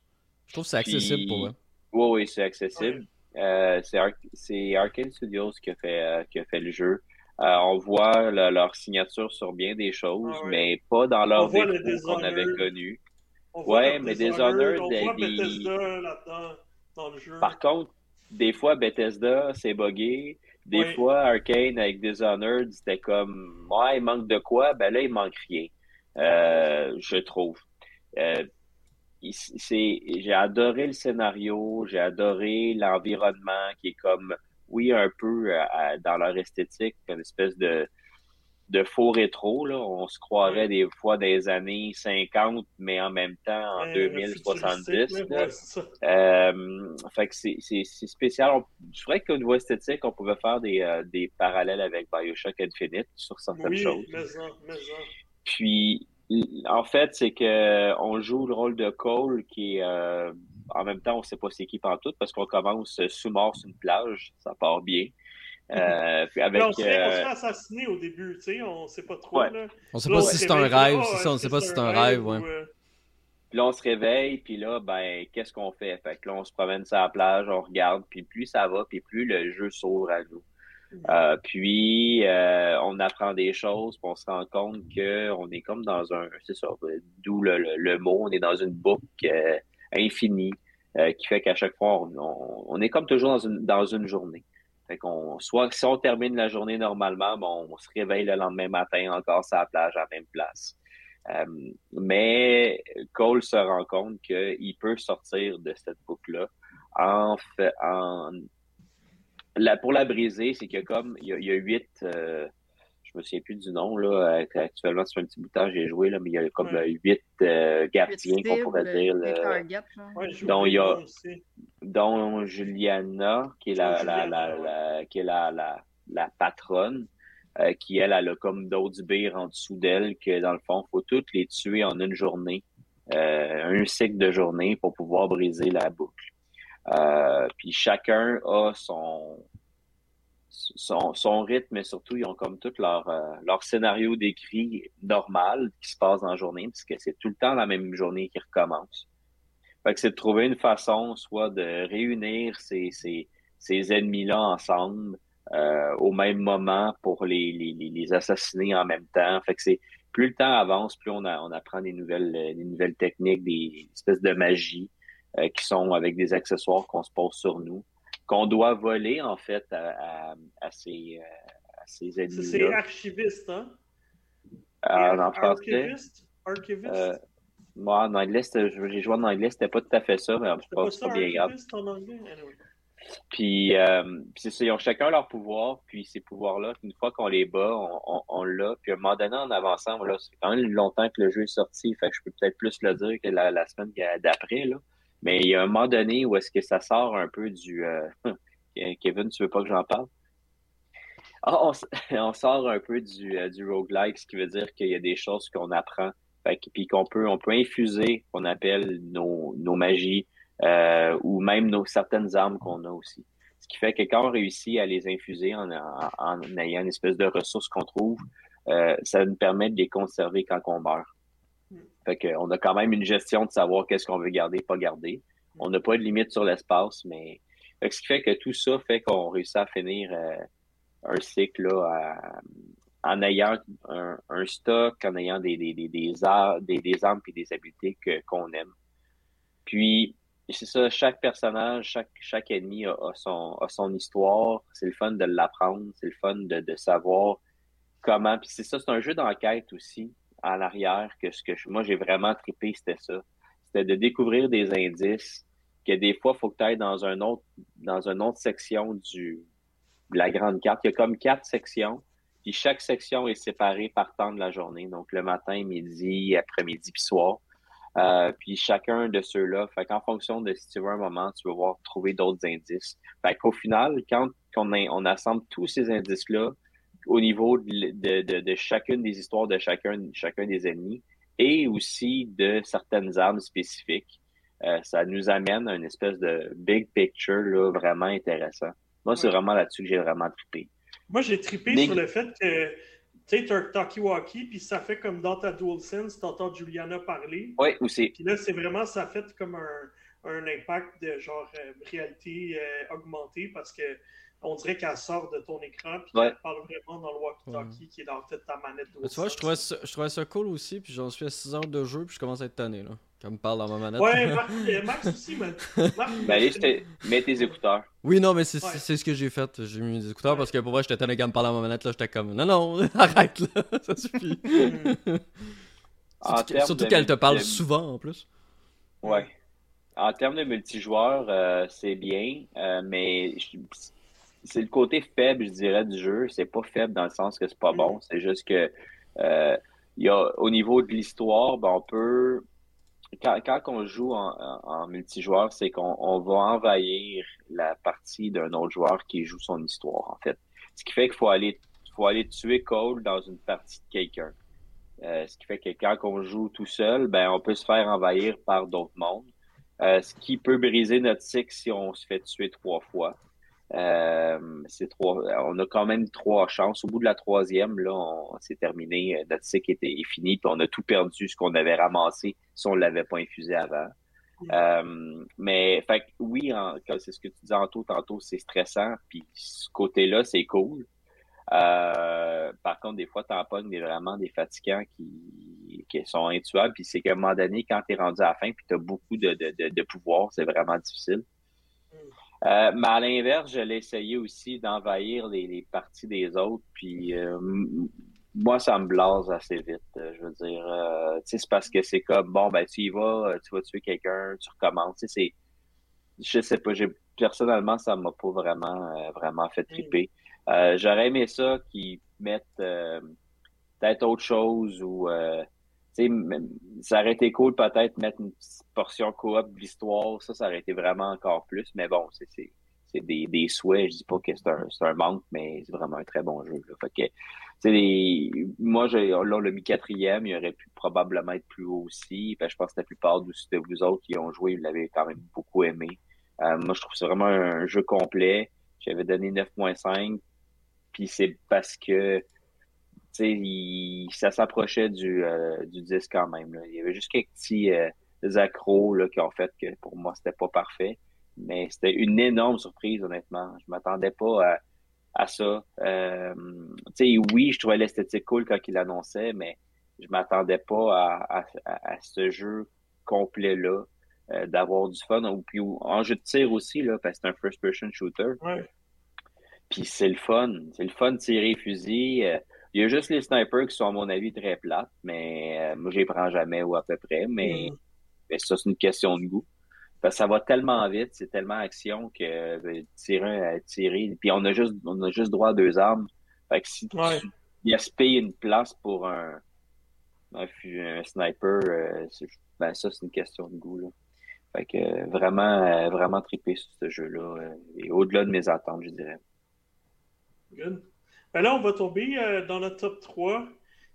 je trouve que c'est accessible pour eux. Oui, oui, c'est accessible. Euh, c'est Arkane Studios qui a fait, euh, qui a fait le jeu. on voit leur signature sur bien des choses, ah mais pas dans leur défaut qu'on avait connu. Ouais, mais Dishonored, on des, voit Bethesda là-dedans dans le jeu. Par contre, des fois, Bethesda, c'est buggé. Des fois, Arcane avec Dishonored, c'était comme, ouais, il manque de quoi? Ben là, il manque rien, euh, je trouve. Euh, j'ai adoré le scénario, j'ai adoré l'environnement qui est comme, oui, un peu euh, dans leur esthétique, une espèce de, de faux rétro. Là. On se croirait des fois des années 50, mais en même temps en 2070. Euh, fait que c'est spécial. je dirais qu'au niveau esthétique, on pouvait faire des, euh, des parallèles avec Bioshock Infinite sur certaines choses. Puis, en fait, c'est que on joue le rôle de Cole qui est euh, en même temps, on sait pas c'est qui tout parce qu'on commence sous mort sur une plage, ça part bien. Euh, avec, on, se fait, euh, assassiner au début, tu sais, on sait pas trop. Là. On sait pas si c'est un rêve, c'est ça, on sait pas si c'est un rêve, ouais. Puis là, on se réveille, puis là, ben, qu'est-ce qu'on fait? Fait que là, on se promène sur la plage, on regarde, puis plus ça va, puis plus le jeu s'ouvre à nous. Euh, puis euh, on apprend des choses, puis on se rend compte qu'on est comme dans un, c'est ça, d'où le, le, mot, on est dans une boucle euh, infinie qui fait qu'à chaque fois, on, on, est comme toujours dans une, dans une journée. Fait qu'on, soit si on termine la journée normalement, bon, on se réveille le lendemain matin encore sur la plage à la même place. mais Cole se rend compte qu'il peut sortir de cette boucle-là en, en pour la briser, c'est que comme il y a, huit, euh, je me souviens plus du nom, là, actuellement, c'est un petit bout de temps j'ai joué, là, mais il y a comme huit euh, gardiens qu'on pourrait dire. dont il y a dont Juliana, qui est la, la, la, qui est la, la, patronne. Euh, qui, elle, elle a comme d'autres bières en dessous d'elle, que dans le fond, il faut toutes les tuer en une journée, un cycle de journée pour pouvoir briser la boucle. Euh, puis chacun a son, son, rythme, mais surtout, ils ont comme tout leur, euh, leur scénario décrit normal qui se passe dans la journée, puisque c'est tout le temps la même journée qui recommence. Fait que c'est de trouver une façon, soit de réunir ces, ennemis-là ensemble euh, au même moment pour les, les, assassiner en même temps. Fait que c'est plus le temps avance, plus on, apprend des nouvelles, des nouvelles techniques, des espèces de magie. Euh, qui sont avec des accessoires qu'on se pose sur nous, qu'on doit voler en fait à, à, ces, euh, à ces ennemis. C'est archiviste, hein? Euh, en français. Archiviste? Euh, moi, en anglais, j'ai joué en anglais, c'était pas tout à fait ça, mais je pense pas, pas bien grave. En anglais? Puis, euh, c'est ça, ils ont chacun leur pouvoir, puis ces pouvoirs-là, une fois qu'on les bat, on, on, l'a. Puis à un moment donné, en avançant, voilà, c'est quand même longtemps que le jeu est sorti, fait que je peux peut-être plus le dire que la, la semaine d'après, là. Mais il y a un moment donné où est-ce que ça sort un peu du... Euh, Kevin, tu veux pas que j'en parle? Ah, on, sort un peu du, euh, du roguelike, ce qui veut dire qu'il y a des choses qu'on apprend, puis qu'on peut, on peut infuser, qu'on appelle nos, nos magies, euh, ou même nos certaines armes qu'on a aussi. Ce qui fait que quand on réussit à les infuser en, en, ayant une espèce de ressource qu'on trouve, euh, ça nous permet de les conserver quand on meurt. Fait qu'on a quand même une gestion de savoir qu'est-ce qu'on veut garder, pas garder. On n'a pas de limite sur l'espace, mais ce qui fait que tout ça fait qu'on réussit à finir euh, un cycle en ayant un, stock, en ayant des, des, armes et des habiletés qu'on aime. Puis, c'est ça, chaque personnage, chaque, ennemi a, son, a son histoire. C'est le fun de l'apprendre, c'est le fun de, de savoir comment. Puis c'est ça, c'est un jeu d'enquête aussi en arrière que ce que moi j'ai vraiment trippé, c'était ça. C'était de découvrir des indices que des fois, il faut que tu ailles dans un autre, dans une autre section du, de la grande carte. Il y a comme quatre sections, puis chaque section est séparée par temps de la journée. Donc le matin, midi, après-midi, puis soir. Euh, puis chacun de ceux-là, fait qu'en fonction de si tu veux un moment, tu vas voir trouver d'autres indices. Fait qu'au final, quand on assemble tous ces indices-là, au niveau de, de, de, chacune des histoires de chacun, chacun des ennemis et aussi de certaines armes spécifiques. Euh, ça nous amène à une espèce de big picture là, vraiment intéressant. Moi, c'est vraiment là-dessus que j'ai vraiment trippé. Moi, j'ai trippé sur le fait que tu sais, un talkie-walkie, puis ça fait comme dans ta DualSense, tu entends Juliana parler. Oui, aussi. Puis là, c'est vraiment, ça fait comme un, un impact de genre euh, réalité euh, augmentée parce que on dirait qu'elle sort de ton écran puis qu'elle parle vraiment dans le walkie-talkie qui est dans peut-être ta manette. Tu vois, je trouvais, ça, je trouvais ça cool aussi, puis j'en suis à 6 heures de jeu, puis je commence à être tanné, là. Quand me parle dans ma manette. Ouais, Max aussi, mais. ben, allez, mets tes écouteurs. Oui, non, mais c'est ce que j'ai fait. J'ai mis mes écouteurs parce que pour moi, j'étais tanné quand me parle dans ma manette, là, j'étais comme, non, non, arrête, là, ça suffit. surtout, qu'elle te parle souvent, en plus. Ouais. En termes de multijoueur, euh, c'est bien, euh, mais c'est le côté faible, je dirais, du jeu. C'est pas faible dans le sens que c'est pas bon. C'est juste que euh, y a, au niveau de l'histoire, ben, on peut. Quand, quand on joue en, en multijoueur, c'est qu'on on va envahir la partie d'un autre joueur qui joue son histoire, en fait. Ce qui fait qu'il faut aller, faut aller tuer Cole dans une partie de quelqu'un. Euh, ce qui fait que quand on joue tout seul, ben on peut se faire envahir par d'autres mondes. Euh, ce qui peut briser notre cycle si on se fait tuer trois fois. C'est trois, on a quand même trois chances. Au bout de la troisième, là, on, s'est terminé. Notre cycle était fini, puis on a tout perdu ce qu'on avait ramassé si on l'avait pas infusé avant. Euh, mais fait oui, c'est ce que tu dis tantôt, tantôt, c'est stressant. Puis ce côté-là, c'est cool. Euh, par contre, des fois, t'en pognes des, vraiment des fatigants qui, qui sont intuables. Puis c'est qu'à un moment donné, quand t'es rendu à la fin, puis t'as beaucoup de, de, de, pouvoir, c'est vraiment difficile. Mm. Euh, mais à l'inverse, je l'ai essayé aussi d'envahir les, les, parties des autres. Puis moi, ça me blase assez vite. Euh, je veux dire, euh, tu sais, c'est parce que c'est comme, bon, ben, tu y vas, euh, tu vas tuer quelqu'un, tu recommences. Tu sais, je sais pas, j'ai, personnellement, ça m'a pas vraiment, vraiment fait triper. j'aurais aimé ça qu'ils mettent peut-être autre chose ou, sais, ça aurait été cool peut-être mettre une portion coop de l'histoire. Ça, ça aurait été vraiment encore plus. Mais bon, c'est, des, des souhaits. Je dis pas que c'est un, un manque, mais c'est vraiment un très bon jeu. Fait que, les, moi, j'ai, là, le mi quatrième, il aurait pu probablement être plus haut aussi. je pense que la plupart de vous autres qui ont joué, vous l'avez quand même beaucoup aimé. Euh, moi, je trouve que c'est vraiment un jeu complet. J'avais donné 9.5. Puis c'est parce que il, ça s'approchait du, euh, du 10 quand même. Là. Il y avait juste quelques petits euh, accros là, qui ont fait que pour moi, c'était pas parfait. Mais c'était une énorme surprise, honnêtement. Je m'attendais pas à à ça. Euh, oui, je trouvais l'esthétique cool quand il l'annonçait, mais je m'attendais pas à, à, ce jeu complet-là, euh, d'avoir du fun. Ou, puis en jeu de tir aussi, là, parce que c'est un first-person shooter. Puis c'est le fun. C'est le fun de tirer fusil. Euh, il y a juste les snipers qui sont, à mon avis, très plates, mais euh, moi, je les prends jamais ou à peu près. Mais, mm. mais ça, c'est une question de goût ça va tellement vite, c'est tellement action que ben, tirer, tirer. Puis on a juste on a juste droit à deux armes. Fait que si ouais. tu gaspilles une place pour un, un, sniper, euh, ben ça c'est une question de goût. Là. Fait que vraiment, euh, vraiment trippé sur ce jeu-là. Euh, et au-delà de mes attentes, je dirais. Good. Ben là, on va tomber dans le top 3.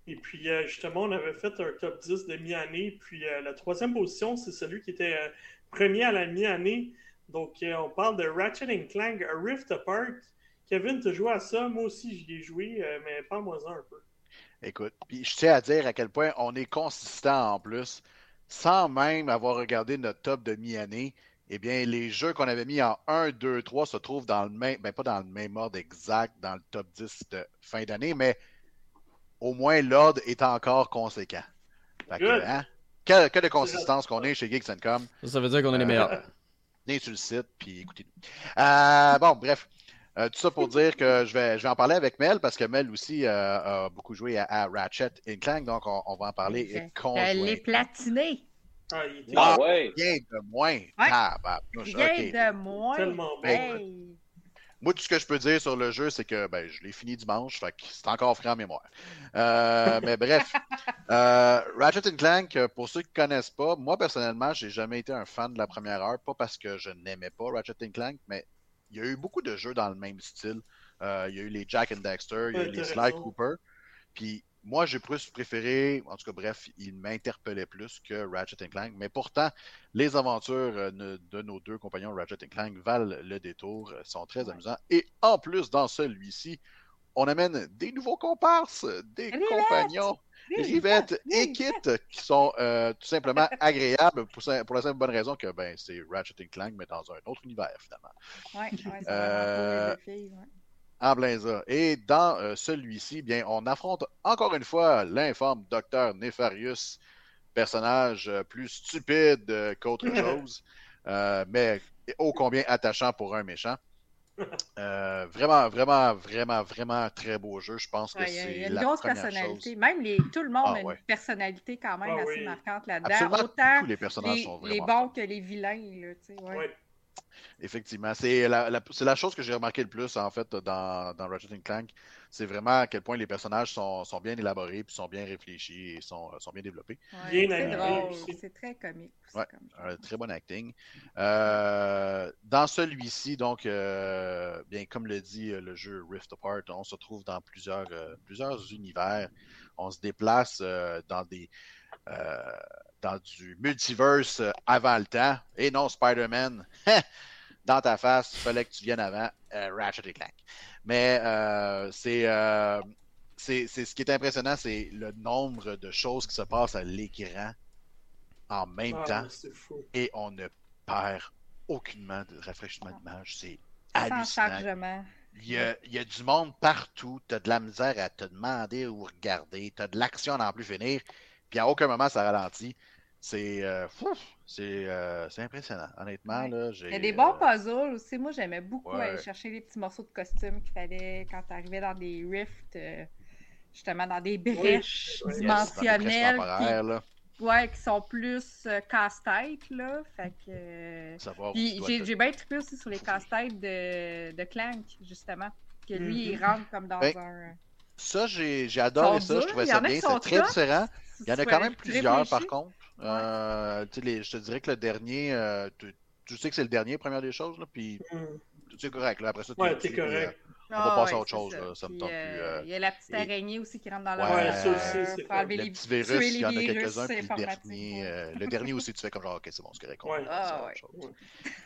Et puis, justement, on avait fait un top 10 de mi-année. Puis, la troisième position, c'est celui qui était premier à la mi-année. Donc, euh, on parle de Ratchet Clank A Rift Apart. Kevin, tu joué à ça? Moi aussi, j'y ai joué, euh, mais parle-moi-en un peu. Écoute, puis je tiens à dire à quel point on est consistant en plus, sans même avoir regardé notre top de mi-année. Eh bien, les jeux qu'on avait mis en 1, 2, 3 se trouvent dans le même, ben pas dans le même ordre exact dans le top 10 de fin d'année, mais au moins l'ordre est encore conséquent. Fait que, hein? Que, de consistance qu'on est chez Geeks Com. Ça, veut dire qu'on est les meilleurs. Euh, venez sur le site, puis écoutez-nous. Euh, bon, bref. Euh, tout ça pour dire que je vais, je vais en parler avec Mel parce que Mel aussi a beaucoup joué à, Ratchet Clank, donc on, va en parler Elle est platinée. Ah, il ah, ouais. Rien de moins. Ouais. Ah, bah, rien de moins. Tellement bon. Moi, tout ce que je peux dire sur le jeu, c'est que ben, je l'ai fini dimanche, fait que c'est encore frais en mémoire. Euh, mais bref, euh, Ratchet Clank, pour ceux qui ne connaissent pas, moi personnellement, j'ai jamais été un fan de la première heure, pas parce que je n'aimais pas Ratchet Clank, mais il y a eu beaucoup de jeux dans le même style. Euh, il y a eu les Jack and Dexter, il y a eu les Sly Cooper. Puis moi, j'ai plus préféré, en tout cas, bref, il m'interpellait plus que Ratchet Clank. Mais pourtant, les aventures euh, de nos deux compagnons Ratchet Clank valent le détour, euh, sont très amusants. Et en plus, dans celui-ci, on amène des nouveaux comparses, des compagnons, Rivette et Kit, qui sont euh, tout simplement agréables pour, la simple bonne raison que ben, c'est Ratchet Clank, mais dans un autre univers, finalement. Oui, ouais, c'est en plein Et dans euh, celui-ci, bien, on affronte encore une fois l'informe docteur Nefarius, personnage euh, plus stupide euh, qu'autre chose, mais ô combien attachant pour un méchant. vraiment, vraiment, vraiment, vraiment très beau jeu. Je pense que c'est. Il y a une grosse personnalité. Même les, tout le monde ah, a une personnalité quand même ah assez marquante là-dedans. Autant les personnages sont vraiment. Les bons que les vilains. Là, ouais. Effectivement. C'est la, la, chose que j'ai remarqué le plus, en fait, dans, dans Ratchet Clank. C'est vraiment à quel point les personnages sont, sont bien élaborés, puis sont bien réfléchis et sont, sont bien développés. C'est très comique. Ouais, un très bon acting. Euh, dans celui-ci, donc, euh, bien, comme le dit euh, le jeu Rift Apart, on se trouve dans plusieurs, plusieurs univers. On se déplace dans des dans du multiverse avant le temps. Et non, Spider-Man. dans ta face, il fallait que tu viennes avant Ratchet et Clank. Mais c'est c'est ce qui est impressionnant, c'est le nombre de choses qui se passent à l'écran en même ah, temps. Et on ne perd aucunement de rafraîchissement d'image. C'est hallucinant. Il y, a, il y, a, du monde partout. Tu as de la misère à te demander ou regarder. Tu as de l'action à n'en plus finir. Puis à aucun moment, ça ralentit. C'est euh, euh, c'est impressionnant. Honnêtement, là, j'ai. Il y a des bons euh, puzzles aussi. Moi, j'aimais beaucoup aller chercher les petits morceaux de costume qu'il fallait quand tu arrivais dans des rifts justement dans des brèches dimensionnelles. qui, ouais, qui sont plus euh, casse-tête, là. Fait que. Euh, j'ai bien trippé aussi sur les casse-têtes de, de Clank, justement. Que lui, il mhm. rentre comme dans ben, un. Ça, j'ai adoré ça. Je trouvais ça bien. C'est très différent. Il y en a quand même plusieurs, par contre. Euh, je te dirais que le dernier, tu, sais que c'est le dernier, première des choses, là, puis mm. tout est correct. Là. Après ça, ouais, es correct. On va ah passer à autre chose, ça. Là. ça me tente plus. Euh, il y a la petite araignée aussi qui rentre dans la ouais, ça aussi, les petits virus, il y en a quelques-uns, puis le dernier, euh, le dernier aussi, tu fais comme genre, ok, c'est bon, c'est correct. Ah.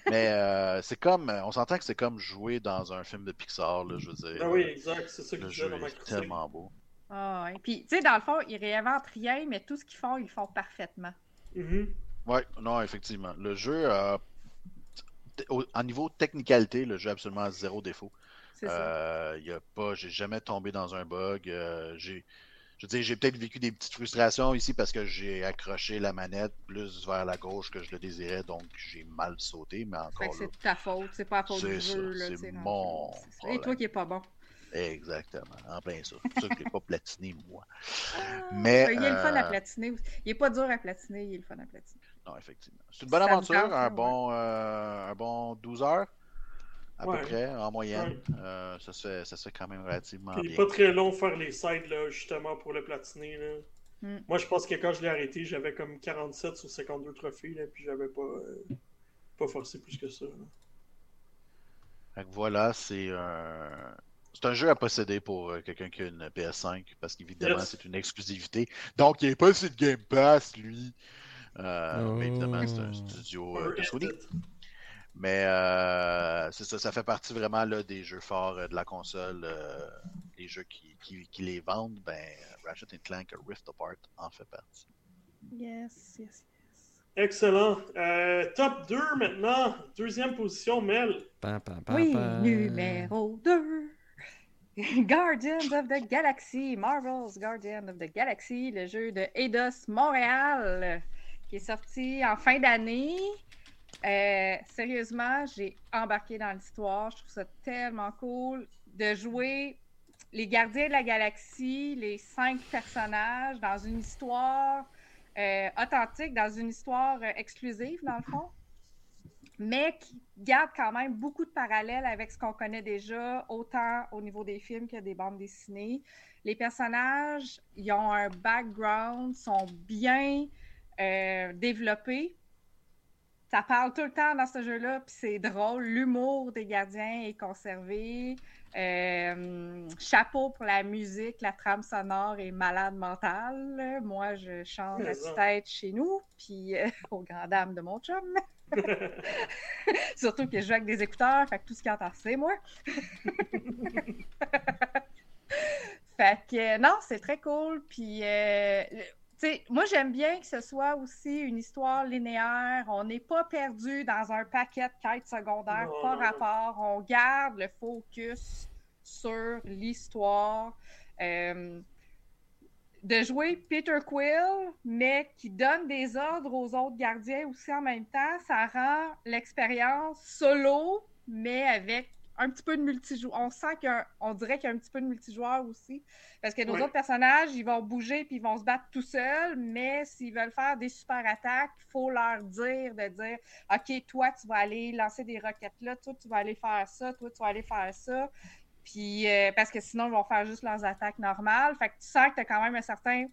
Mais euh, c'est comme, on s'entend que c'est comme jouer dans un film de Pixar, là, je veux dire. Ah oui, exact, c'est ça que je veux C'est tellement beau. Ah ouais. Puis, tu sais, dans le fond, ils réinventent rien, mais tout ce qu'ils font, ils le font parfaitement. Mm Ouais, non, effectivement. Le jeu, en niveau technicalité, le jeu a absolument zéro défaut. Euh, y a pas, j'ai jamais tombé dans un bug. Euh, j'ai, je veux j'ai peut-être vécu des petites frustrations ici parce que j'ai accroché la manette plus vers la gauche que je le désirais, donc j'ai mal sauté, mais encore. c'est ta faute, c'est pas la faute du jeu. C'est mon. Et toi qui est pas bon. Exactement, en plein ça. C'est ça que je pas platiné, moi. Ah, mais, il est le fun à euh, platiner. Il est pas dur à platiner, il est le fun à platiner. Non, effectivement. C'est une bonne aventure, un, bon, un bon 12 heures à peu près, en moyenne. Euh, ça, se fait, ça se fait quand même relativement bien. pas très long faire les sides, là, justement, pour le platiner. Là. Hmm. Moi, je pense que quand je l'ai arrêté, j'avais comme 47 sur 52 trophées, là, puis j'avais pas, euh, pas forcé plus que ça. voilà, c'est un... C'est un jeu à posséder pour euh, quelqu'un qui a une PS5, parce qu'évidemment, c'est une exclusivité. Donc, il n'est pas sur le Game Pass, lui. Mais évidemment, c'est un oh. studio de Sony. Mais euh, c'est ça, ça fait partie vraiment là, des jeux forts euh, de la console. Euh, les jeux qui, qui, qui, les vendent, ben, Ratchet Clank Rift Apart en fait partie. Yes, yes, yes. Excellent. top 2 maintenant. Deuxième position, Mel. oui, numéro 2. Guardians of the Galaxy, Marvel's Guardians of the Galaxy, le jeu de Eidos Montréal, qui est sorti en fin d'année. Euh, sérieusement, j'ai embarqué dans l'histoire. Je trouve ça tellement cool de jouer les gardiens de la galaxie, les cinq personnages dans une histoire euh, authentique, dans une histoire euh, exclusive, dans le fond, mais qui garde quand même beaucoup de parallèles avec ce qu'on connaît déjà, autant au niveau des films que des bandes dessinées. Les personnages, ils ont un background, sont bien développés ça parle tout le temps dans ce jeu-là, puis c'est drôle. L'humour des gardiens est conservé. Euh, chapeau pour la musique, la trame sonore est malade mentale. Moi, je chante la tête chez nous, puis euh, aux grandes dames de mon chum. Surtout que je joue avec des écouteurs, fait que tout ce qui entend, c'est moi. fait que non, c'est très cool. Puis euh, moi, j'aime bien que ce soit aussi une histoire linéaire. On n'est pas perdu dans un paquet de quêtes secondaires par rapport. On garde le focus sur l'histoire. Euh, de jouer Peter Quill, mais qui donne des ordres aux autres gardiens aussi en même temps, ça rend l'expérience solo, mais avec un petit peu de multijoueur. On sent qu'on dirait qu'il y a un petit peu de multijoueur aussi. Parce que nos autres personnages, ils vont bouger puis ils vont se battre tout seuls, mais s'ils veulent faire des super attaques, il faut leur dire de dire OK, toi, tu vas aller lancer des roquettes là, toi, tu vas aller faire ça, toi, tu vas aller faire ça. Puis euh, parce que sinon, ils vont faire juste leurs attaques normales. Fait que tu sens que tu as quand même un certain.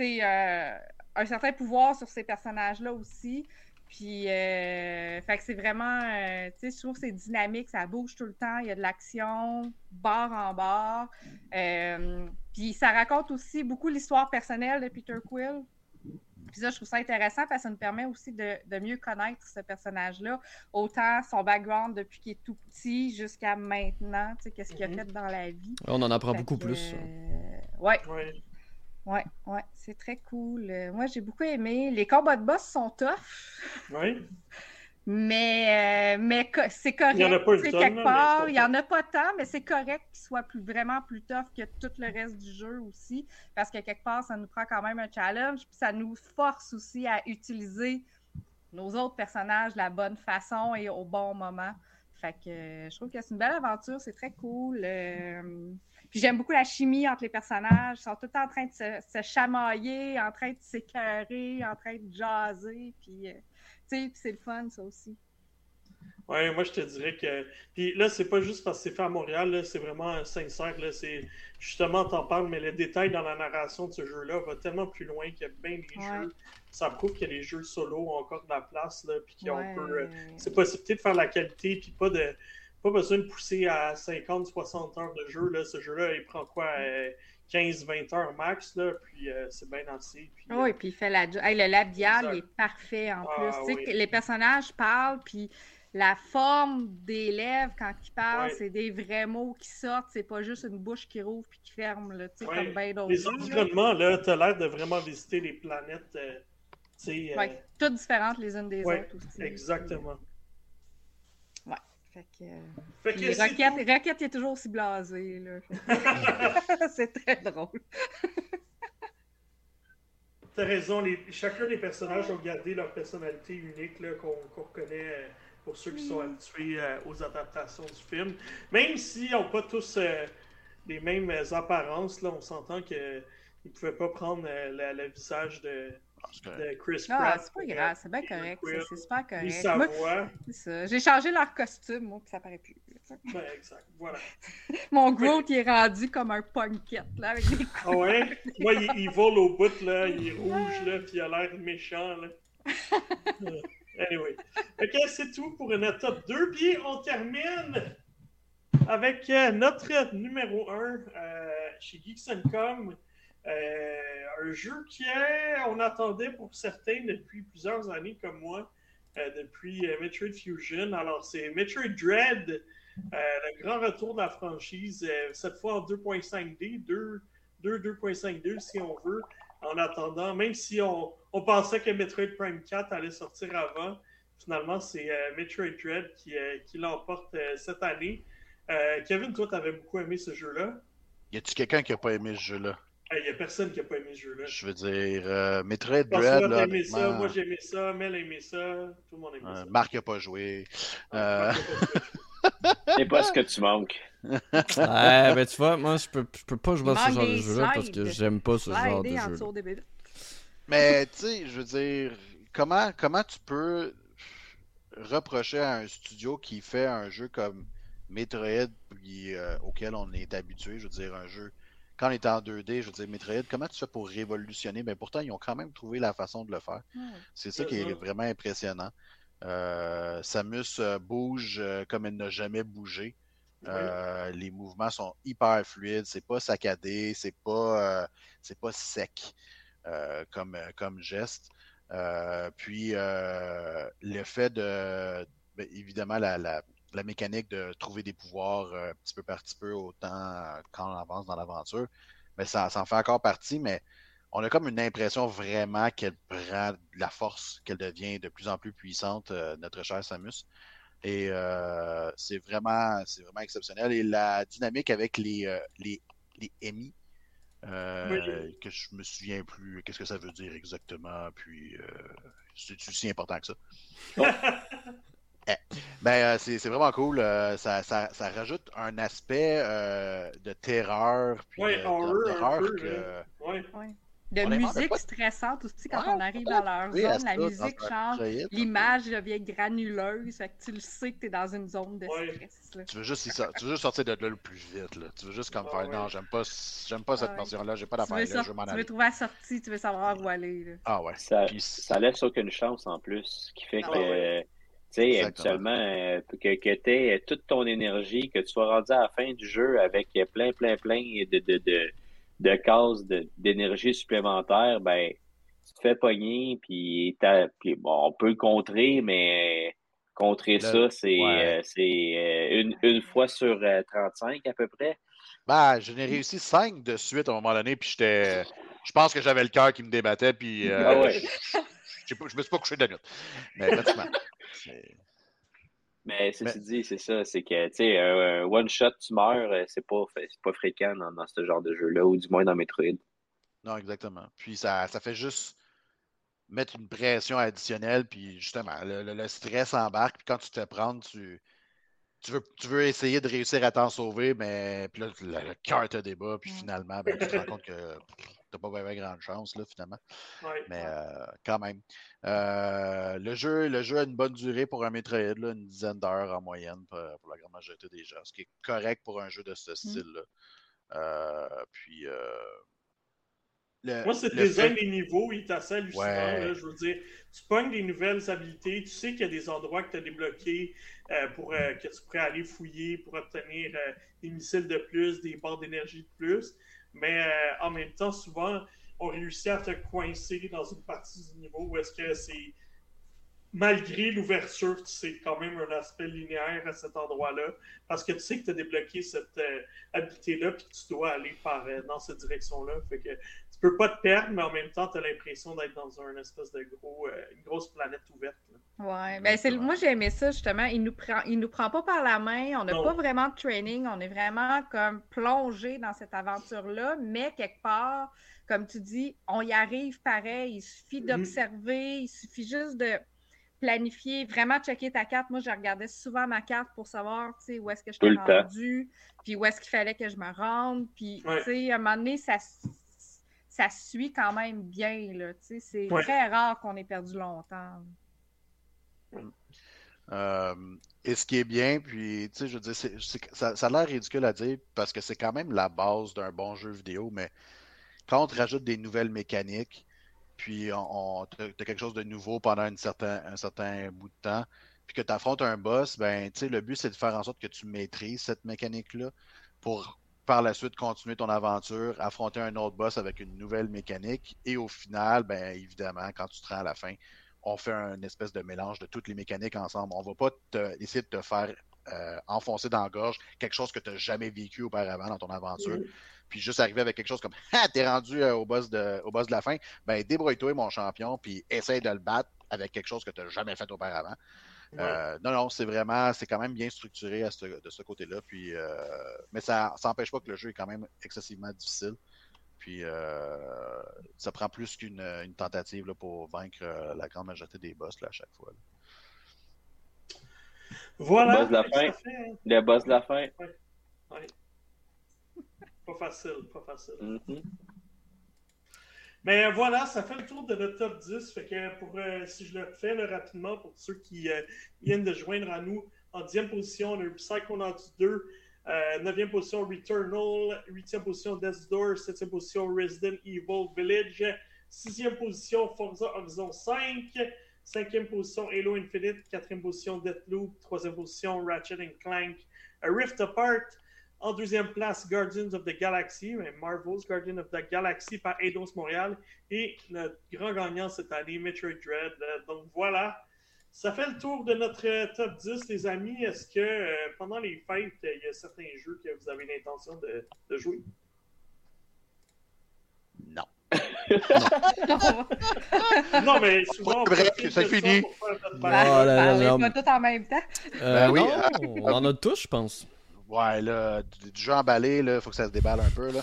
Euh, un certain pouvoir sur ces personnages-là aussi. Puis, euh, fait que c'est vraiment, euh, tu sais, je trouve que c'est dynamique, ça bouge tout le temps, il y a de l'action, bord en bord. Euh, puis ça raconte aussi beaucoup l'histoire personnelle de Peter Quill. Puis ça, je trouve ça intéressant parce que ça nous permet aussi de, mieux connaître ce personnage-là, autant son background depuis qu'il est tout petit jusqu'à maintenant, tu sais, qu'est-ce qu'il a mhm. fait dans la vie. On en apprend beaucoup plus. ouais. Ouais, c'est très cool. Euh, moi, j'ai beaucoup aimé. Les combats de boss sont tough. Oui. Mais, euh, mais c'est correct. Il n'y en a pas quelque part. Il n'y en a pas tant, mais c'est correct qu'il soit plus, vraiment plus tough que tout le reste du jeu aussi. Parce que quelque part, ça nous prend quand même un challenge. Puis ça nous force aussi à utiliser nos autres personnages de la bonne façon et au bon moment. Fait que euh, je trouve que c'est une belle aventure. C'est très cool. Puis j'aime beaucoup la chimie entre les personnages. Ils sont tout le temps en train de se, chamailler, en train de s'écœurer, en train de jaser. Puis, euh, tu sais, c'est le fun, ça aussi. Ouais, moi je te dirais que. Puis là, c'est pas juste parce que c'est fait à Montréal, c'est vraiment sincère. Là, c'est justement, t'en parles, mais le détail dans la narration de ce jeu-là va tellement plus loin qu'il y a bien des jeux. Ça prouve que les jeux solo ont encore de la place, là, puis qu'on peut. Euh, c'est possibilité de faire la qualité, puis pas de pas besoin de pousser à 50-60 heures de jeu. Là. Ce jeu-là, il prend quoi 15-20 euh, heures max, là, puis euh, c'est bien assez. Puis, oui, puis il fait la. le labial il est parfait en ah, plus. Les personnages parlent, puis la forme des lèvres quand ils parlent, c'est des vrais mots qui sortent, c'est pas juste une bouche qui rouvre puis qui ferme, là, comme bien d'autres. Les environnements, là, t'as l'air de vraiment visiter les planètes. Euh, oui, toutes différentes les unes des autres aussi. Exactement. Fait que, fait que Rocket, Rocket est toujours aussi blasé. c'est très drôle. T'as raison, les, chacun des personnages ont gardé leur personnalité unique qu'on reconnaît euh, pour ceux qui sont habitués euh, aux adaptations du film. Même s'ils n'ont pas tous euh, les mêmes apparences, là, on s'entend qu'ils ne pouvaient pas prendre le visage de, de Chris ah, Pratt. c'est pas grave, c'est bien correct. C'est super correct. c'est ça. J'ai changé leur costume, moi, puis ça paraît plus. Ben, exact. Voilà. Mon Groot, il est rendu comme un punkette, là, avec des Ah ouais? Moi, il, vole au bout, là. Il est rouge, là, puis il a l'air méchant, là. anyway. Ok, c'est tout pour notre top 2. Puis on termine avec euh, notre numéro 1 euh, chez Geeks Com. Euh, un jeu qui est, on attendait pour certains depuis plusieurs années comme moi, euh, depuis euh, Metroid Fusion. Alors, c'est Metroid Dread, le grand retour de la franchise, cette fois en 2.5D, 2, 2.5D si on veut, en attendant, même si on, pensait que Metroid Prime 4 allait sortir avant, finalement, c'est Metroid Dread qui, qui l'emporte cette année. Kevin, toi, tu avais beaucoup aimé ce jeu-là? Y a-tu quelqu'un qui n'a pas aimé ce jeu-là? Il n'y a personne qui n'a pas aimé ce jeu-là. Je veux dire, euh, Metroid Dread. Là, aimé ça, moi j'ai aimé ça, Mel a aimé ça, tout le monde a aimé ça. Marc n'a pas joué. Euh... C'est pas ce que tu manques. ouais, ben tu vois, moi je peux, je peux pas jouer à ce genre de jeu-là parce que j'aime pas ce genre de jeu. Mais tu sais, je veux dire, comment, comment tu peux reprocher à un studio qui fait un jeu comme Metroid puis, euh, auquel on est habitué, je veux dire, un jeu quand on était en 2D, je veux dire, Metroid, comment tu fais pour révolutionner? Mais pourtant, ils ont quand même trouvé la façon de le faire. C'est ça qui est vraiment impressionnant. Euh, Samus euh, bouge euh, comme elle n'a jamais bougé. les mouvements sont hyper fluides, c'est pas saccadé, c'est pas c'est pas sec comme, comme geste. puis le fait de ben, évidemment la, la mécanique de trouver des pouvoirs euh, petit peu par petit peu autant euh, quand on avance dans l'aventure. Mais ça, en fait encore partie, mais on a comme une impression vraiment qu'elle prend de la force, qu'elle devient de plus en plus puissante, euh, notre chère Samus. Et c'est vraiment, c'est vraiment exceptionnel. Et la dynamique avec les, les, les EMI, que je me souviens plus qu'est-ce que ça veut dire exactement, puis c'est aussi important que ça. ben, euh, c'est vraiment cool. Euh, ça, ça, ça, rajoute un aspect euh, de terreur. Puis, ouais, horreur. Ouais. De musique stressante aussi quand on arrive dans leur zone. La musique change, l'image devient granuleuse. Fait que tu le sais que tu es dans une zone de stress. Là. Tu, veux juste, tu veux juste sortir de là le plus vite. Là. Tu veux juste comme faire non, j'aime pas, j'aime pas cette version-là, j'ai pas d'affaire là, je Tu veux trouver la sortie, tu veux savoir où aller. Là. Ah ouais. Ça, ça laisse aucune chance en plus, qui fait ah que sais, habituellement, euh, que, que tu aies toute ton énergie, que tu sois rendu à la fin du jeu avec plein, plein, plein de, de, de, de cases d'énergie supplémentaire, ben, tu te fais pogner, puis, bon, on peut le contrer, mais contrer ça, c'est euh, euh, une, une, fois sur 35 à peu près. Ben, je n'ai réussi 5 de suite à un moment donné, puis j'étais. Je pense que j'avais le cœur qui me débattait, puis. Ah ouais. je, ne me suis pas couché de la nuit. Mais pratiquement. Mais ceci dit, c'est ça, c'est que, tu sais, un one-shot, tu meurs, euh, c'est pas, pas fréquent dans, ce genre de jeu-là, ou du moins dans Metroid. Non, exactement. Puis ça, ça fait juste mettre une pression additionnelle, puis justement, le, stress embarque, puis quand tu te prends, tu, tu, veux, tu veux essayer de réussir à t'en sauver, mais puis là, le, cœur te débat, puis finalement, ben, tu te rends compte que t'as pas vraiment grande chance, là, finalement. Mais euh, quand même. Euh, le, jeu, le jeu a une bonne durée pour un Metroid, là, une dizaine d'heures en moyenne pour, la grande majorité des gens, ce qui est correct pour un jeu de ce mmh. style-là. Euh, puis. Moi, c'est le design des niveaux, il est assez hallucinant. je veux dire, tu pognes des nouvelles habilités, tu sais qu'il y a des endroits que tu as débloqués pour que tu pourrais aller fouiller pour obtenir des missiles de plus, des barres d'énergie de plus mais euh, en même temps, souvent, on réussit à te coincer dans une partie du niveau où est-ce que c'est malgré l'ouverture, c'est quand même un aspect linéaire à cet endroit-là, parce que tu sais que tu as débloqué cette euh, habilité-là, puis que tu dois aller par, euh, dans cette direction-là. Fait que tu peux pas te perdre, mais en même temps, tu as l'impression d'être dans un espèce de gros, une grosse planète ouverte. Ouais, ben c'est moi j'ai aimé ça justement. Il nous prend, il nous prend pas par la main. On n'a pas vraiment de training. On est vraiment comme plongé dans cette aventure-là, mais quelque part, comme tu dis, on y arrive pareil. Il suffit mm-hmm. d'observer, il suffit juste de planifier, vraiment checker ta carte. Moi, je regardais souvent ma carte pour savoir, tu sais, où est-ce que je suis rendu, puis où est-ce qu'il fallait que je me rende. Puis, tu sais, à un moment donné, ça, ça suit quand même bien, là. Tu sais, c'est très rare qu'on ait perdu longtemps. Euh, et ce qui est bien, puis, tu sais, je veux dire, ça, ça, a l'air ridicule à dire parce que c'est quand même la base d'un bon jeu vidéo, mais quand on te rajoute des nouvelles mécaniques, puis on, tu as quelque chose de nouveau pendant un certain, bout de temps, puis que tu affrontes un boss, ben, le but, c'est de faire en sorte que tu maîtrises cette mécanique-là pour par la suite continuer ton aventure, affronter un autre boss avec une nouvelle mécanique, et au final, ben, évidemment, quand tu te rends à la fin, on fait un espèce de mélange de toutes les mécaniques ensemble. On va pas essayer de te faire euh, enfoncer dans la gorge quelque chose que tu n'as jamais vécu auparavant dans ton aventure. Puis juste arriver avec quelque chose comme Ah, t'es rendu euh, au, boss de, au boss de la fin, ben débrouille-toi, mon champion, puis essaye de le battre avec quelque chose que tu n'as jamais fait auparavant. Euh, non, non, c'est vraiment, c'est quand même bien structuré de ce côté-là. Puis, mais ça n'empêche pas que le jeu est quand même excessivement difficile. Puis euh, ça prend plus qu'une tentative pour vaincre euh, la grande majorité des boss à chaque fois. Voilà. Le boss de la fin. Hein? Le boss de la fin. Pas facile, pas facile. Mm-hmm. Mais voilà, ça fait le tour de notre top 10. Fait que pour, euh, si je le fais rapidement pour ceux qui viennent de joindre à nous, en 10e position, on a eu Psychonauts 2, 9e euh, position Returnal, 8e position Death's Door, 7e position Resident Evil Village, 6e position Forza Horizon 5, 5e position Halo Infinite, 4e position Deathloop, 3e position Ratchet Clank, Rift Apart, en deuxième place, Guardians of the Galaxy, Marvel's Guardians of the Galaxy par Eidos Montréal. Et notre grand gagnant cette année, Metroid Dread. Donc voilà, ça fait le tour de notre euh, top 10, les amis. Est-ce que euh, pendant les fêtes, il y a certains jeux que vous avez l'intention de, jouer? Non. non. mais souvent. Bref, c'est fini. On va tout en même temps. Euh, ben oui, on en a tous, je pense. Ouais, là, du, jeu emballé, il faut que ça se déballe un peu. Là.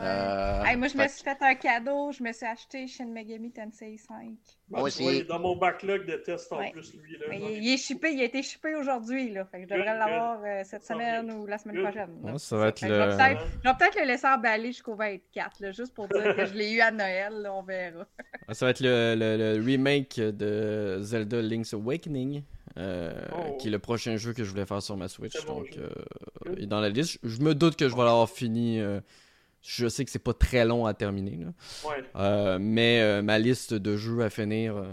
Euh, moi, je me suis fait un cadeau. Je me suis acheté Shin Megami Tensei 5. Moi aussi. dans mon backlog de tests en plus, lui. Là, il, est shippé, il a été shippé aujourd'hui. Là. Fait que je devrais l'avoir euh, cette semaine ou la semaine prochaine. ça va être le... Je vais peut-être le laisser emballer jusqu'au 24, là, juste pour dire que je l'ai eu à Noël. on verra. ça va être le, le, remake de Zelda Link's Awakening. Euh, oh. qui est le prochain jeu que je voulais faire sur ma Switch. donc, il est dans la liste. Je me doute que je vais l'avoir fini je sais que c'est pas très long à terminer. Euh, mais euh, ma liste de jeux à finir euh,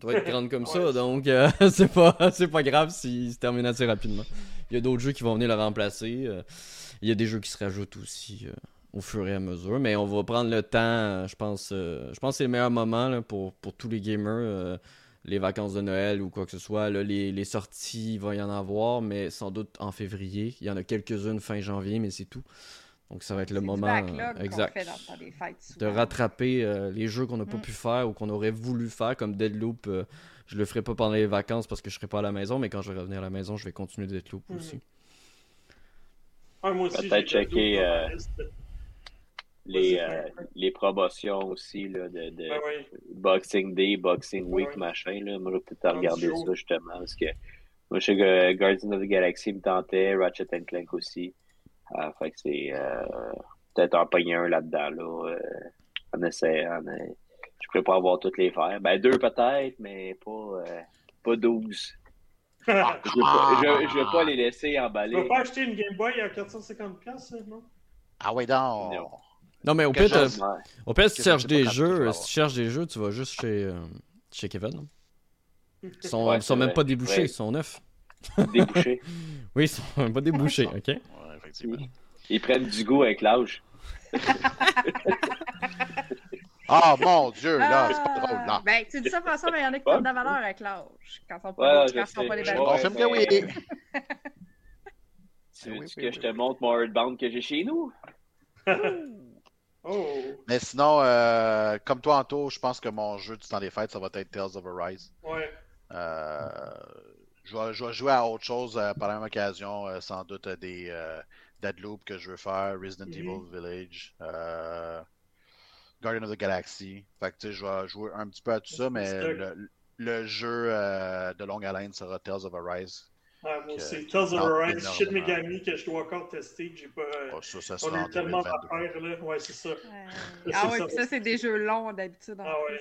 doit être grande comme ça, donc c'est pas pas grave s'il se termine assez rapidement. Il y a d'autres jeux qui vont venir le remplacer. il y a des jeux qui se rajoutent aussi au fur et à mesure. Mais on va prendre le temps, je pense. je pense que c'est le meilleur moment pour, pour tous les gamers les vacances de Noël ou quoi que ce soit. Là, les, sorties, il va y en avoir, mais sans doute en février. Il y en a quelques-unes fin janvier, mais c'est tout. Donc ça va être le moment exact de rattraper euh, les jeux qu'on n'a pas mm. pu faire ou qu'on aurait voulu faire, comme Deadloop. Euh, je le ferai pas pendant les vacances parce que je serai pas à la maison, mais quand je vais revenir à la maison, je vais continuer Deadloop mm. aussi. moi aussi. Peut-être checker euh, les, les promotions aussi là, de, de Boxing Day, Boxing Week, machin. Là. Moi, je vais peut-être regarder ça justement parce que moi, je sais que Guardians of the Galaxy me tentait, Ratchet Clank aussi. Euh, fait que c'est euh, peut-être en pogner un là-dedans. Là, euh, en essayant. Je pourrais pas avoir toutes les faire. Ben, deux peut-être, mais pas, pas douze. je ne veux, pas les laisser emballer. Tu vas pas acheter une Game Boy à 450$, non? Ah oui, non. Non, mais au pire, au pire, si tu cherches des jeux, si tu cherches des jeux, tu vas juste chez, chez Kevin. Ils sont, sont même pas débouchés, ils sont neufs. Débouchés. oui, ils sont pas débouchés, ok? Ils prennent du goût avec l'âge. Ah, mon Dieu, là, c'est pas drôle, là. Ben, tu dis ça, François, mais il y en a qui prennent de la valeur avec l'âge. Quand on pas, quand sont pas les belles. Confirme que oui. Tu veux que je te montre mon Earthbound que j'ai chez nous? oh. Mais sinon, euh, comme toi, Anto, je pense que mon jeu du temps des fêtes, ça va être Tales of Arise. Ouais. Euh, je vais, je vais, jouer à autre chose euh, par la même occasion, euh, sans doute des euh, Deadloop que je veux faire, Resident mhm. Evil Village, Guardian of the Galaxy. Fait que je vais jouer un petit peu à tout ça, mais le, le jeu de longue haleine sera Tales of Arise. Ah, moi aussi, Tales of Arise, Shit Megami que je dois encore tester. J'ai pas. Oh, ça, ça on a tellement à faire là. Ouais, c'est ça. Ah ouais, ça, c'est des jeux longs d'habitude. Ah ouais.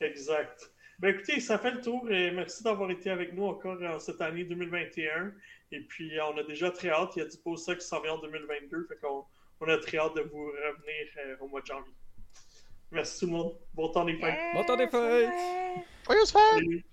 Exact. Ben écoutez, ça fait le tour et merci d'avoir été avec nous encore en cette année 2021. Et puis, on a déjà très hâte. Il y a du beau ça qui s'en vient en 2022. Fait qu'on on a très hâte de vous revenir euh, au mois de janvier. Merci tout le monde. Bon temps des fêtes. Bon temps des fêtes. Joyeuses fêtes.